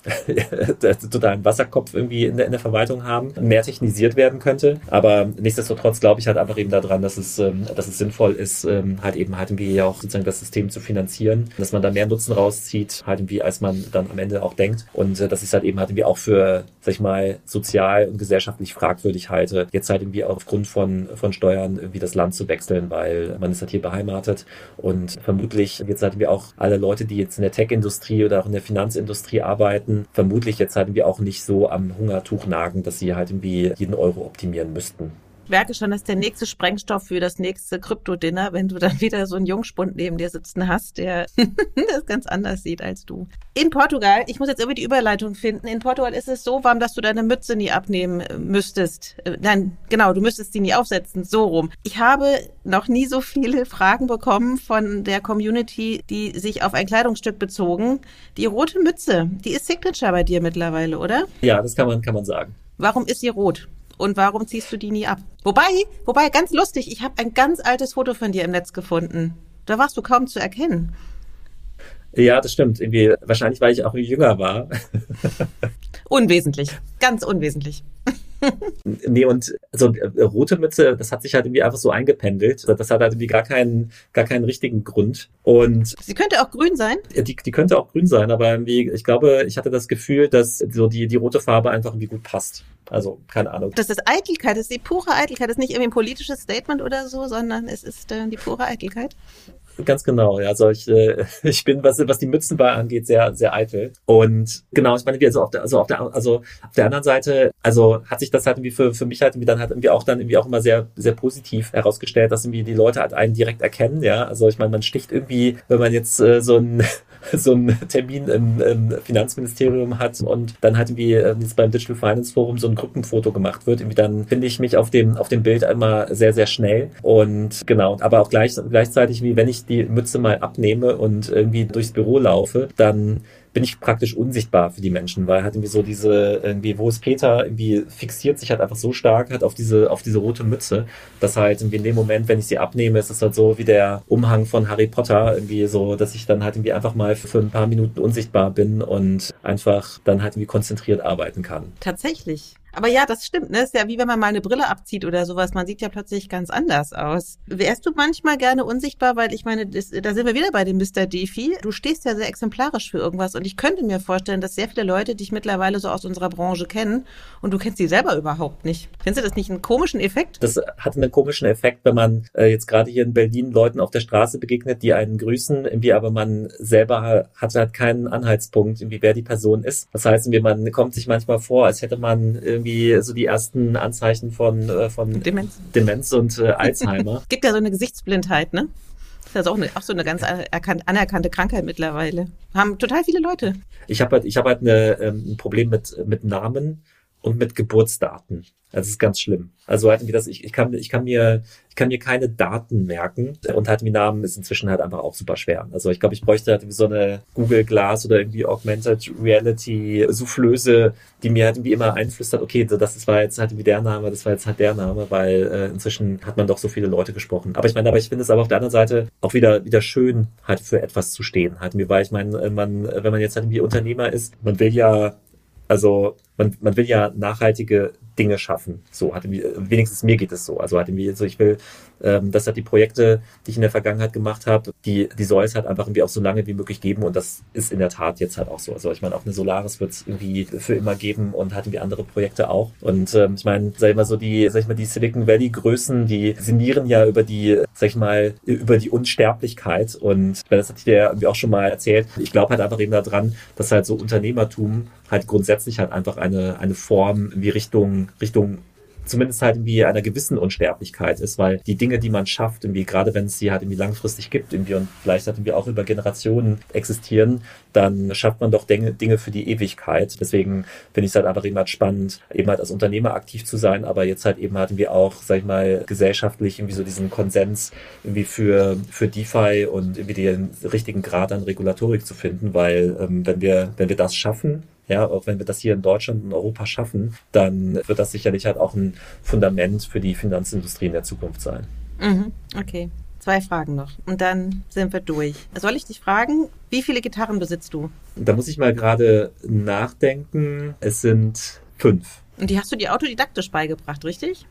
totalen Wasserkopf irgendwie in der, in der Verwaltung haben, mehr technisiert werden könnte. Aber nichtsdestotrotz glaube ich halt einfach eben daran, dass es, ähm, dass es sinnvoll ist, ähm, halt eben halt irgendwie auch sozusagen das System zu finanzieren, dass man da mehr Nutzen rauszieht, halt irgendwie, als man dann am Ende auch denkt. Und äh, dass es halt eben halt irgendwie auch für, sag ich mal, sozial und gesellschaftlich fragwürdig halte, jetzt halt irgendwie aufgrund von, von Steuern irgendwie das Land zu wechseln, weil man ist halt hier beheimatet. Und vermutlich jetzt hatten wir auch alle Leute, die jetzt in der Tech-Industrie oder auch in der Finanzindustrie arbeiten, vermutlich jetzt hatten wir auch nicht so am Hungertuch nagen, dass sie halt irgendwie jeden Euro optimieren müssten merke schon, das ist der nächste Sprengstoff für das nächste Krypto-Dinner, wenn du dann wieder so einen Jungspund neben dir sitzen hast, der das ganz anders sieht als du. In Portugal, ich muss jetzt irgendwie die Überleitung finden, in Portugal ist es so warm, dass du deine Mütze nie abnehmen äh, müsstest. Äh, nein, genau, du müsstest sie nie aufsetzen, so rum. Ich habe noch nie so viele Fragen bekommen von der Community, die sich auf ein Kleidungsstück bezogen. Die rote Mütze, die ist Signature bei dir mittlerweile, oder? Ja, das kann man, kann man sagen. Warum ist sie rot? Und warum ziehst du die nie ab? Wobei, wobei, ganz lustig, ich habe ein ganz altes Foto von dir im Netz gefunden. Da warst du kaum zu erkennen. Ja, das stimmt. Irgendwie, wahrscheinlich, weil ich auch jünger war. unwesentlich. Ganz unwesentlich. nee, und so äh, rote Mütze, das hat sich halt irgendwie einfach so eingependelt. Das hat halt irgendwie gar keinen, gar keinen richtigen Grund. Und sie könnte auch grün sein? Die, die könnte auch grün sein, aber irgendwie, ich glaube, ich hatte das Gefühl, dass so die, die rote Farbe einfach irgendwie gut passt. Also, keine Ahnung. Das ist Eitelkeit, das ist die pure Eitelkeit. Das ist nicht irgendwie ein politisches Statement oder so, sondern es ist äh, die pure Eitelkeit. Ganz genau, ja. Also ich, äh, ich bin, was, was die Mützenwahl angeht, sehr, sehr eitel. Und genau, ich meine, wie also auf der, also auf der, also auf der anderen Seite, also hat sich das halt irgendwie für, für mich halt irgendwie dann halt irgendwie auch dann irgendwie auch immer sehr, sehr positiv herausgestellt, dass irgendwie die Leute halt einen direkt erkennen, ja. Also ich meine, man sticht irgendwie, wenn man jetzt äh, so ein so einen Termin im, im Finanzministerium hat und dann halt irgendwie äh, jetzt beim Digital Finance Forum so ein Gruppenfoto gemacht wird, irgendwie dann finde ich mich auf dem, auf dem Bild immer sehr, sehr schnell. Und genau, aber auch gleich, gleichzeitig, wie wenn ich die Mütze mal abnehme und irgendwie durchs Büro laufe, dann bin ich praktisch unsichtbar für die Menschen, weil halt irgendwie so diese, irgendwie, wo ist Peter, irgendwie fixiert sich halt einfach so stark halt auf diese, auf diese rote Mütze, dass halt irgendwie in dem Moment, wenn ich sie abnehme, ist es halt so wie der Umhang von Harry Potter, irgendwie so, dass ich dann halt irgendwie einfach mal für ein paar Minuten unsichtbar bin und einfach dann halt irgendwie konzentriert arbeiten kann. Tatsächlich. Aber ja, das stimmt, ne? Ist ja wie wenn man mal eine Brille abzieht oder sowas. Man sieht ja plötzlich ganz anders aus. Wärst du manchmal gerne unsichtbar, weil ich meine, das, da sind wir wieder bei dem Mr. Defi. Du stehst ja sehr exemplarisch für irgendwas und ich könnte mir vorstellen, dass sehr viele Leute dich mittlerweile so aus unserer Branche kennen und du kennst sie selber überhaupt nicht. Findest du das nicht einen komischen Effekt? Das hat einen komischen Effekt, wenn man äh, jetzt gerade hier in Berlin Leuten auf der Straße begegnet, die einen grüßen, irgendwie aber man selber hat halt keinen Anhaltspunkt, irgendwie wer die Person ist. Das heißt, irgendwie man kommt sich manchmal vor, als hätte man irgendwie so die ersten Anzeichen von, äh, von Demenz, Demenz und äh, Alzheimer. Gibt ja so eine Gesichtsblindheit, ne? Das ist auch, eine, auch so eine ganz anerkannte Krankheit mittlerweile. Haben total viele Leute. Ich habe halt, ich hab halt eine, ähm, ein Problem mit, mit Namen und mit Geburtsdaten. Das ist ganz schlimm. Also halt das, ich, ich, kann, ich, kann mir, ich kann mir keine Daten merken und halt die Namen ist inzwischen halt einfach auch super schwer. Also ich glaube, ich bräuchte halt so eine Google Glass oder irgendwie Augmented Reality Soufflöse, die mir halt irgendwie immer einflüstert, okay, das war jetzt halt irgendwie der Name, das war jetzt halt der Name, weil äh, inzwischen hat man doch so viele Leute gesprochen. Aber ich meine, aber ich finde es aber auf der anderen Seite auch wieder, wieder schön, halt für etwas zu stehen. Halt mir, weil ich meine, man, wenn man jetzt halt irgendwie Unternehmer ist, man will ja also man, man will ja nachhaltige Dinge schaffen. So hat wenigstens mir geht es so. Also hat irgendwie, so ich will, ähm, dass halt die Projekte, die ich in der Vergangenheit gemacht habe, die, die soll es halt einfach irgendwie auch so lange wie möglich geben und das ist in der Tat jetzt halt auch so. Also ich meine, auch eine Solaris wird es irgendwie für immer geben und hatten wir andere Projekte auch. Und ähm, ich meine, sag ich mal so die, sag ich mal, die Silicon Valley Größen, die sinnieren ja über die, sag ich mal, über die Unsterblichkeit und ich meine, das hatte ich dir irgendwie auch schon mal erzählt. Ich glaube halt einfach eben daran, dass halt so Unternehmertum halt grundsätzlich halt einfach eine, eine Form wie Richtung, Richtung zumindest halt irgendwie einer gewissen Unsterblichkeit ist, weil die Dinge, die man schafft, irgendwie, gerade wenn es sie halt irgendwie langfristig gibt, irgendwie und vielleicht halt irgendwie auch über Generationen existieren, dann schafft man doch Dinge, Dinge für die Ewigkeit. Deswegen finde ich es halt einfach immer halt spannend, eben halt als Unternehmer aktiv zu sein, aber jetzt halt eben halt irgendwie auch, sag ich mal, gesellschaftlich irgendwie so diesen Konsens irgendwie für, für DeFi und irgendwie den richtigen Grad an Regulatorik zu finden, weil ähm, wenn wir, wenn wir das schaffen, ja, auch wenn wir das hier in Deutschland und Europa schaffen, dann wird das sicherlich halt auch ein Fundament für die Finanzindustrie in der Zukunft sein. Mhm, okay. Zwei Fragen noch und dann sind wir durch. Soll ich dich fragen, wie viele Gitarren besitzt du? Da muss ich mal gerade nachdenken. Es sind fünf. Und die hast du dir autodidaktisch beigebracht, richtig?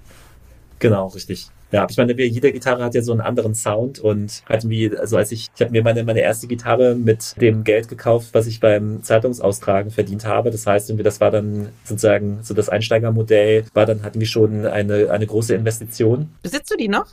Genau, richtig. Ja, ich meine, jede Gitarre hat ja so einen anderen Sound und halt wie, also als ich, ich habe mir meine, meine erste Gitarre mit dem Geld gekauft, was ich beim Zeitungsaustragen verdient habe. Das heißt, irgendwie, das war dann sozusagen so das Einsteigermodell, war dann hatten wir schon eine, eine große Investition. Besitzt du die noch?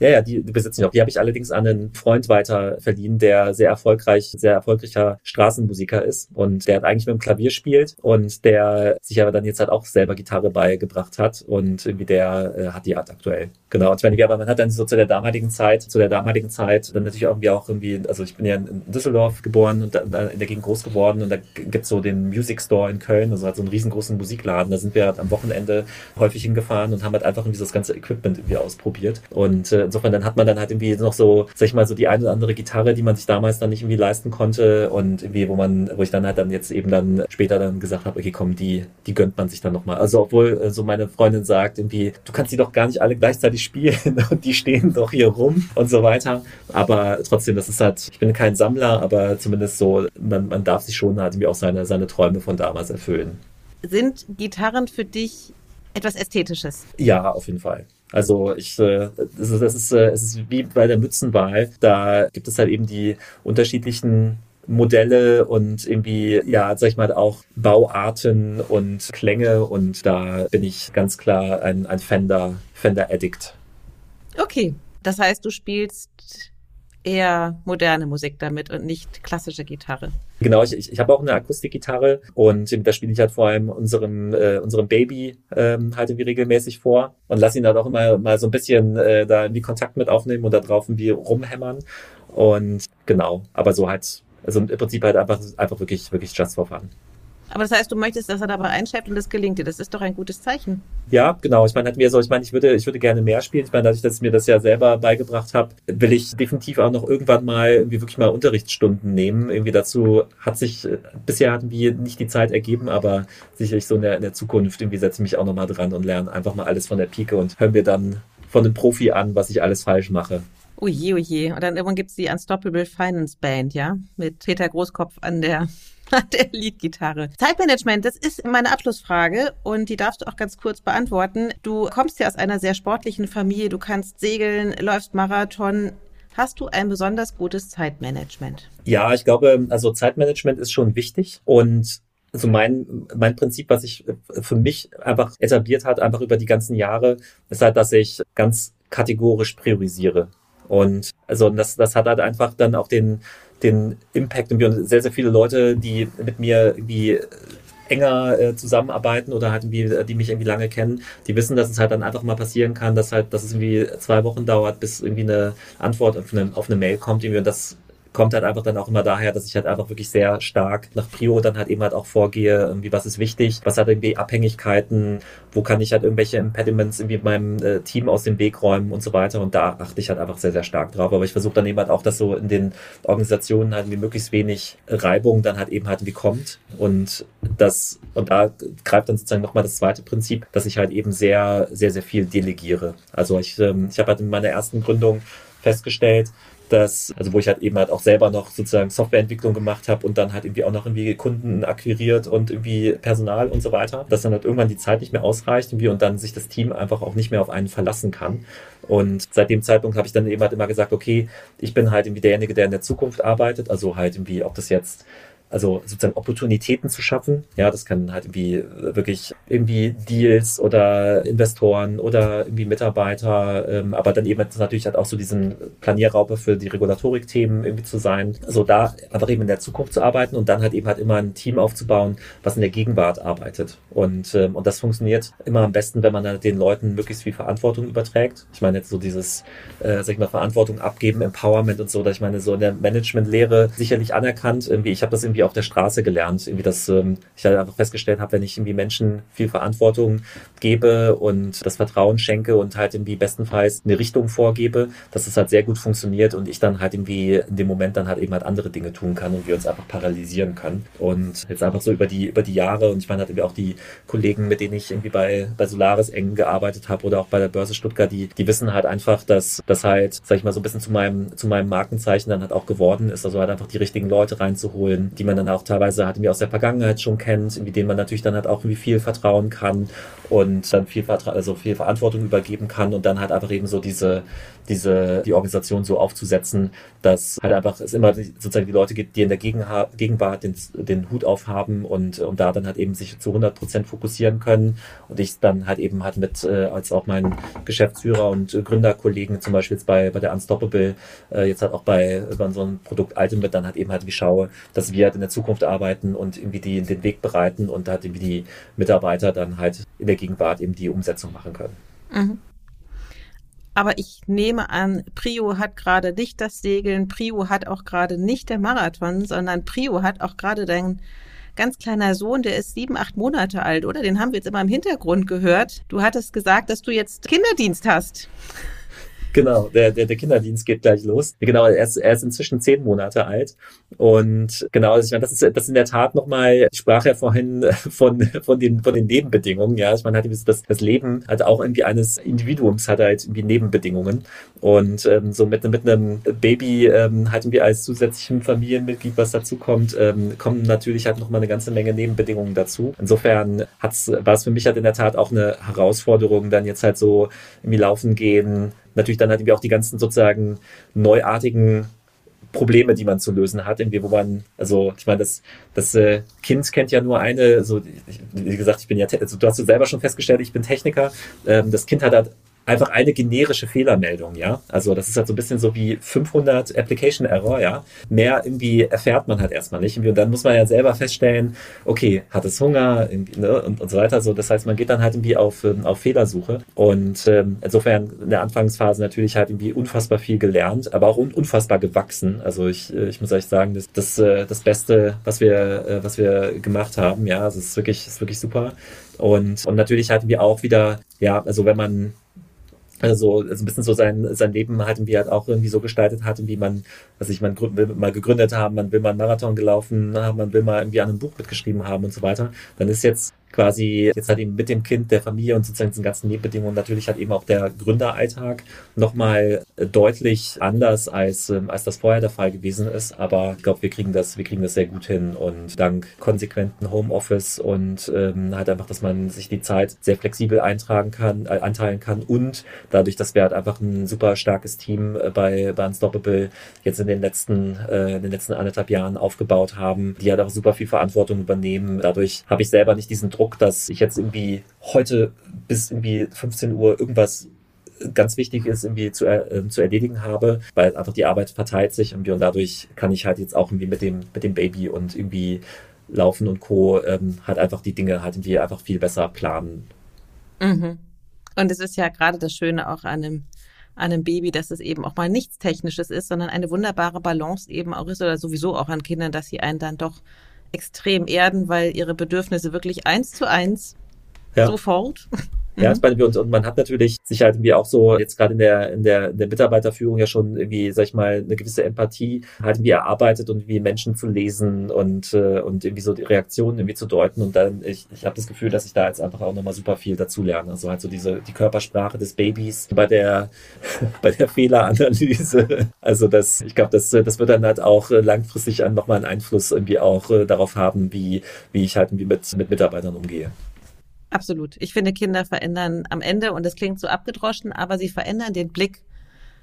Ja, ja, die, die besitzen ich auch. Die habe ich allerdings an einen Freund weiter verliehen, der sehr erfolgreich, sehr erfolgreicher Straßenmusiker ist und der hat eigentlich mit dem Klavier spielt und der sich aber dann jetzt halt auch selber Gitarre beigebracht hat und irgendwie der äh, hat die Art aktuell. Genau. Und wenn aber man hat dann so zu der damaligen Zeit, zu der damaligen Zeit dann natürlich irgendwie auch irgendwie, also ich bin ja in Düsseldorf geboren und da, in der Gegend groß geworden und da gibt's so den Music Store in Köln, also halt so einen riesengroßen Musikladen. Da sind wir halt am Wochenende häufig hingefahren und haben halt einfach irgendwie das ganze Equipment irgendwie ausprobiert und äh, insofern dann hat man dann halt irgendwie noch so, sag ich mal, so die eine oder andere Gitarre, die man sich damals dann nicht irgendwie leisten konnte und irgendwie, wo man, wo ich dann halt dann jetzt eben dann später dann gesagt habe, okay, komm, die, die gönnt man sich dann nochmal. Also obwohl äh, so meine Freundin sagt irgendwie, du kannst die doch gar nicht alle gleichzeitig spielen und die stehen doch hier rum und so weiter. Aber trotzdem, das ist halt, ich bin kein Sammler, aber zumindest so, man, man darf sich schon halt irgendwie auch seine, seine Träume von damals erfüllen. Sind Gitarren für dich etwas Ästhetisches? Ja, auf jeden Fall. Also ich, äh, das ist, das ist, äh, es ist wie bei der Mützenwahl. Da gibt es halt eben die unterschiedlichen Modelle und irgendwie, ja, sag ich mal, auch Bauarten und Klänge und da bin ich ganz klar ein, ein Fender, Fender Addict. Okay. Das heißt, du spielst eher moderne Musik damit und nicht klassische Gitarre. Genau, ich, ich, ich habe auch eine Akustikgitarre und da spiele ich halt vor allem unserem, äh, unserem Baby ähm, halt irgendwie regelmäßig vor und lasse ihn dann auch immer mal so ein bisschen äh, da irgendwie Kontakt mit aufnehmen und da drauf irgendwie rumhämmern. Und genau, aber so halt, also im Prinzip halt einfach, einfach wirklich, wirklich just for fun. Aber das heißt, du möchtest, dass er dabei einschäbt und das gelingt dir. Das ist doch ein gutes Zeichen. Ja, genau. Ich meine, hat mir so, ich meine, ich würde, ich würde gerne mehr spielen. Ich meine, dadurch, dass ich mir das ja selber beigebracht habe, will ich definitiv auch noch irgendwann mal irgendwie wirklich mal Unterrichtsstunden nehmen. Irgendwie dazu hat sich bisher hat mir nicht die Zeit ergeben, aber sicherlich so in der, in der Zukunft irgendwie setze ich mich auch nochmal dran und lerne einfach mal alles von der Pike und höre mir dann von einem Profi an, was ich alles falsch mache. Oje, oje. Und dann irgendwann gibt's die Unstoppable Finance Band, ja? Mit Peter Großkopf an der der Leadgitarre. Zeitmanagement, das ist meine Abschlussfrage und die darfst du auch ganz kurz beantworten. Du kommst ja aus einer sehr sportlichen Familie, du kannst segeln, läufst Marathon. Hast du ein besonders gutes Zeitmanagement? Ja, ich glaube, also Zeitmanagement ist schon wichtig und also mein, mein Prinzip, was ich für mich einfach etabliert hat, einfach über die ganzen Jahre, ist halt, dass ich ganz kategorisch priorisiere. Und also das, das hat halt einfach dann auch den, den Impact und sehr, sehr viele Leute, die mit mir irgendwie enger äh, zusammenarbeiten oder halt irgendwie, die mich irgendwie lange kennen, die wissen, dass es halt dann einfach mal passieren kann, dass halt, dass es irgendwie zwei Wochen dauert, bis irgendwie eine Antwort auf eine, auf eine Mail kommt irgendwie und das kommt halt einfach dann auch immer daher, dass ich halt einfach wirklich sehr stark nach Prio dann halt eben halt auch vorgehe, irgendwie was ist wichtig, was hat irgendwie Abhängigkeiten, wo kann ich halt irgendwelche Impediments irgendwie meinem äh, Team aus dem Weg räumen und so weiter. Und da achte ich halt einfach sehr, sehr stark drauf, aber ich versuche dann eben halt auch, dass so in den Organisationen halt wie möglichst wenig Reibung dann halt eben halt wie kommt. Und das, und da greift dann sozusagen nochmal das zweite Prinzip, dass ich halt eben sehr, sehr, sehr viel delegiere. Also ich, ähm, ich habe halt in meiner ersten Gründung festgestellt, dass, also wo ich halt eben halt auch selber noch sozusagen Softwareentwicklung gemacht habe und dann halt irgendwie auch noch irgendwie Kunden akquiriert und irgendwie Personal und so weiter, dass dann halt irgendwann die Zeit nicht mehr ausreicht irgendwie und dann sich das Team einfach auch nicht mehr auf einen verlassen kann. Und seit dem Zeitpunkt habe ich dann eben halt immer gesagt, okay, ich bin halt irgendwie derjenige, der in der Zukunft arbeitet, also halt irgendwie, ob das jetzt also sozusagen Opportunitäten zu schaffen. Ja, das kann halt irgendwie wirklich irgendwie Deals oder Investoren oder irgendwie Mitarbeiter, ähm, aber dann eben natürlich halt auch so diesen Planierraupe für die Regulatorik-Themen irgendwie zu sein. Also da einfach eben in der Zukunft zu arbeiten und dann halt eben halt immer ein Team aufzubauen, was in der Gegenwart arbeitet. Und, ähm, und das funktioniert immer am besten, wenn man dann den Leuten möglichst viel Verantwortung überträgt. Ich meine jetzt so dieses, äh, sag ich mal, Verantwortung abgeben, Empowerment und so, dass ich meine, so in der Management-Lehre sicherlich anerkannt. Irgendwie, ich habe das irgendwie irgendwie auf der Straße gelernt. Irgendwie, dass ähm, ich halt einfach festgestellt habe, wenn ich irgendwie Menschen viel Verantwortung gebe und das Vertrauen schenke und halt irgendwie bestenfalls eine Richtung vorgebe, dass es halt sehr gut funktioniert und ich dann halt irgendwie in dem Moment dann halt eben halt andere Dinge tun kann und wir uns einfach paralysieren können. Und jetzt einfach so über die, über die Jahre und ich meine halt irgendwie auch die Kollegen, mit denen ich irgendwie bei, bei Solaris eng gearbeitet habe oder auch bei der Börse Stuttgart, die, die wissen halt einfach, dass das halt, sag ich mal, so ein bisschen zu meinem, zu meinem Markenzeichen dann halt auch geworden ist. Also halt einfach die richtigen Leute reinzuholen, die man dann auch teilweise halt irgendwie aus der Vergangenheit schon kennt, mit denen man natürlich dann halt auch irgendwie viel vertrauen kann und dann viel, also viel Verantwortung übergeben kann und dann halt einfach eben so diese, diese, die Organisation so aufzusetzen, dass halt einfach es immer sozusagen die Leute gibt, die in der Gegenwart den, den Hut aufhaben und, und da dann halt eben sich zu 100 Prozent fokussieren können und ich dann halt eben halt mit, äh, als auch meinen Geschäftsführer und Gründerkollegen zum Beispiel jetzt bei, bei der Unstoppable, äh, jetzt halt auch bei, bei unserem Produkt Ultimate dann halt eben halt wie schaue, dass wir halt in der Zukunft arbeiten und irgendwie die, den Weg bereiten und halt irgendwie die Mitarbeiter dann halt in der Gegenwart eben die Umsetzung machen können. Mhm. Aber ich nehme an, Prio hat gerade nicht das Segeln, Prio hat auch gerade nicht der Marathon, sondern Prio hat auch gerade dein ganz kleiner Sohn, der ist sieben, acht Monate alt, oder? Den haben wir jetzt immer im Hintergrund gehört. Du hattest gesagt, dass du jetzt Kinderdienst hast. Genau, der, der, der Kinderdienst geht gleich los. Genau, er ist, er ist inzwischen zehn Monate alt. Und genau, ich meine, das ist, das ist in der Tat nochmal, ich sprach ja vorhin von, von, den, von den Nebenbedingungen. Ja, ich meine, hat das, das Leben hat auch irgendwie eines Individuums hat halt irgendwie Nebenbedingungen. Und ähm, so mit, mit einem Baby ähm, halt irgendwie als zusätzlichem Familienmitglied, was dazu kommt, ähm, kommen natürlich halt nochmal eine ganze Menge Nebenbedingungen dazu. Insofern hat's, war es für mich halt in der Tat auch eine Herausforderung, dann jetzt halt so irgendwie laufen gehen, natürlich dann halt irgendwie auch die ganzen sozusagen neuartigen Probleme, die man zu lösen hat, irgendwie, wo man, also ich meine, das, das äh, Kind kennt ja nur eine, so wie gesagt, ich bin ja, also, du hast du selber schon festgestellt, ich bin Techniker. Ähm, das Kind hat halt einfach eine generische Fehlermeldung, ja. Also das ist halt so ein bisschen so wie 500 Application Error, ja. Mehr irgendwie erfährt man halt erstmal nicht. Und dann muss man ja selber feststellen, okay, hat es Hunger ne, und, und so weiter. So, das heißt, man geht dann halt irgendwie auf, ähm, auf Fehlersuche. Und ähm, insofern in der Anfangsphase natürlich halt irgendwie unfassbar viel gelernt, aber auch un unfassbar gewachsen. Also ich, äh, ich muss euch sagen, das, das, äh, das Beste, was wir, äh, was wir gemacht haben, ja, also es ist wirklich, ist wirklich super. Und, und natürlich hatten wir auch wieder, ja, also wenn man also, also ein bisschen so sein, sein Leben halt irgendwie halt auch irgendwie so gestaltet hat, wie man, was ich man will mal gegründet haben, man will mal einen Marathon gelaufen haben, man will mal irgendwie an einem Buch mitgeschrieben haben und so weiter, dann ist jetzt quasi jetzt halt eben mit dem Kind, der Familie und sozusagen diesen ganzen Nebenbedingungen natürlich halt eben auch der Gründeralltag nochmal deutlich anders als, ähm, als das vorher der Fall gewesen ist. Aber ich glaube, wir kriegen das, wir kriegen das sehr gut hin und dank konsequenten Homeoffice und ähm, halt einfach, dass man sich die Zeit sehr flexibel eintragen kann, äh, einteilen kann und dadurch, dass wir halt einfach ein super starkes Team äh, bei, bei Unstoppable jetzt in den letzten, äh, in den letzten anderthalb Jahren aufgebaut haben, die halt auch super viel Verantwortung übernehmen. Dadurch habe ich selber nicht diesen dass ich jetzt irgendwie heute bis irgendwie 15 Uhr irgendwas ganz wichtig ist, irgendwie zu, äh, zu erledigen habe, weil einfach die Arbeit verteilt sich irgendwie und dadurch kann ich halt jetzt auch irgendwie mit dem, mit dem Baby und irgendwie Laufen und Co. Ähm, halt einfach die Dinge halt irgendwie einfach viel besser planen. Mhm. Und es ist ja gerade das Schöne auch an einem, an einem Baby, dass es eben auch mal nichts Technisches ist, sondern eine wunderbare Balance eben auch ist oder sowieso auch an Kindern, dass sie einen dann doch extrem erden, weil ihre Bedürfnisse wirklich eins zu eins ja. sofort ja, mhm. bei uns und man hat natürlich sich halt irgendwie auch so jetzt gerade in der, in der, in der Mitarbeiterführung ja schon irgendwie, sag ich mal, eine gewisse Empathie halt irgendwie erarbeitet und wie Menschen zu lesen und, äh, und irgendwie so die Reaktionen irgendwie zu deuten. Und dann, ich, ich habe das Gefühl, dass ich da jetzt einfach auch nochmal super viel dazu lerne. Also halt so diese, die Körpersprache des Babys bei der, bei der Fehleranalyse. Also das, ich glaube, das, das wird dann halt auch langfristig nochmal einen Einfluss irgendwie auch äh, darauf haben, wie, wie ich halt irgendwie mit, mit Mitarbeitern umgehe. Absolut. Ich finde, Kinder verändern am Ende, und das klingt so abgedroschen, aber sie verändern den Blick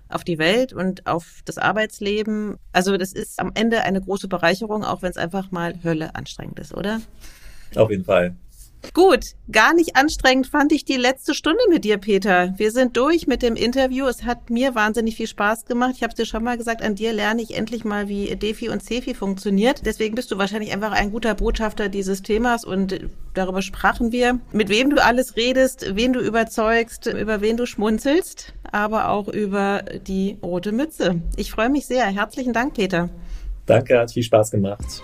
auf die Welt und auf das Arbeitsleben. Also das ist am Ende eine große Bereicherung, auch wenn es einfach mal Hölle anstrengend ist, oder? Auf jeden Fall. Gut, gar nicht anstrengend fand ich die letzte Stunde mit dir, Peter. Wir sind durch mit dem Interview. Es hat mir wahnsinnig viel Spaß gemacht. Ich habe es dir schon mal gesagt, an dir lerne ich endlich mal, wie Defi und Cefi funktioniert. Deswegen bist du wahrscheinlich einfach ein guter Botschafter dieses Themas und darüber sprachen wir. Mit wem du alles redest, wen du überzeugst, über wen du schmunzelst, aber auch über die rote Mütze. Ich freue mich sehr. Herzlichen Dank, Peter. Danke, hat viel Spaß gemacht.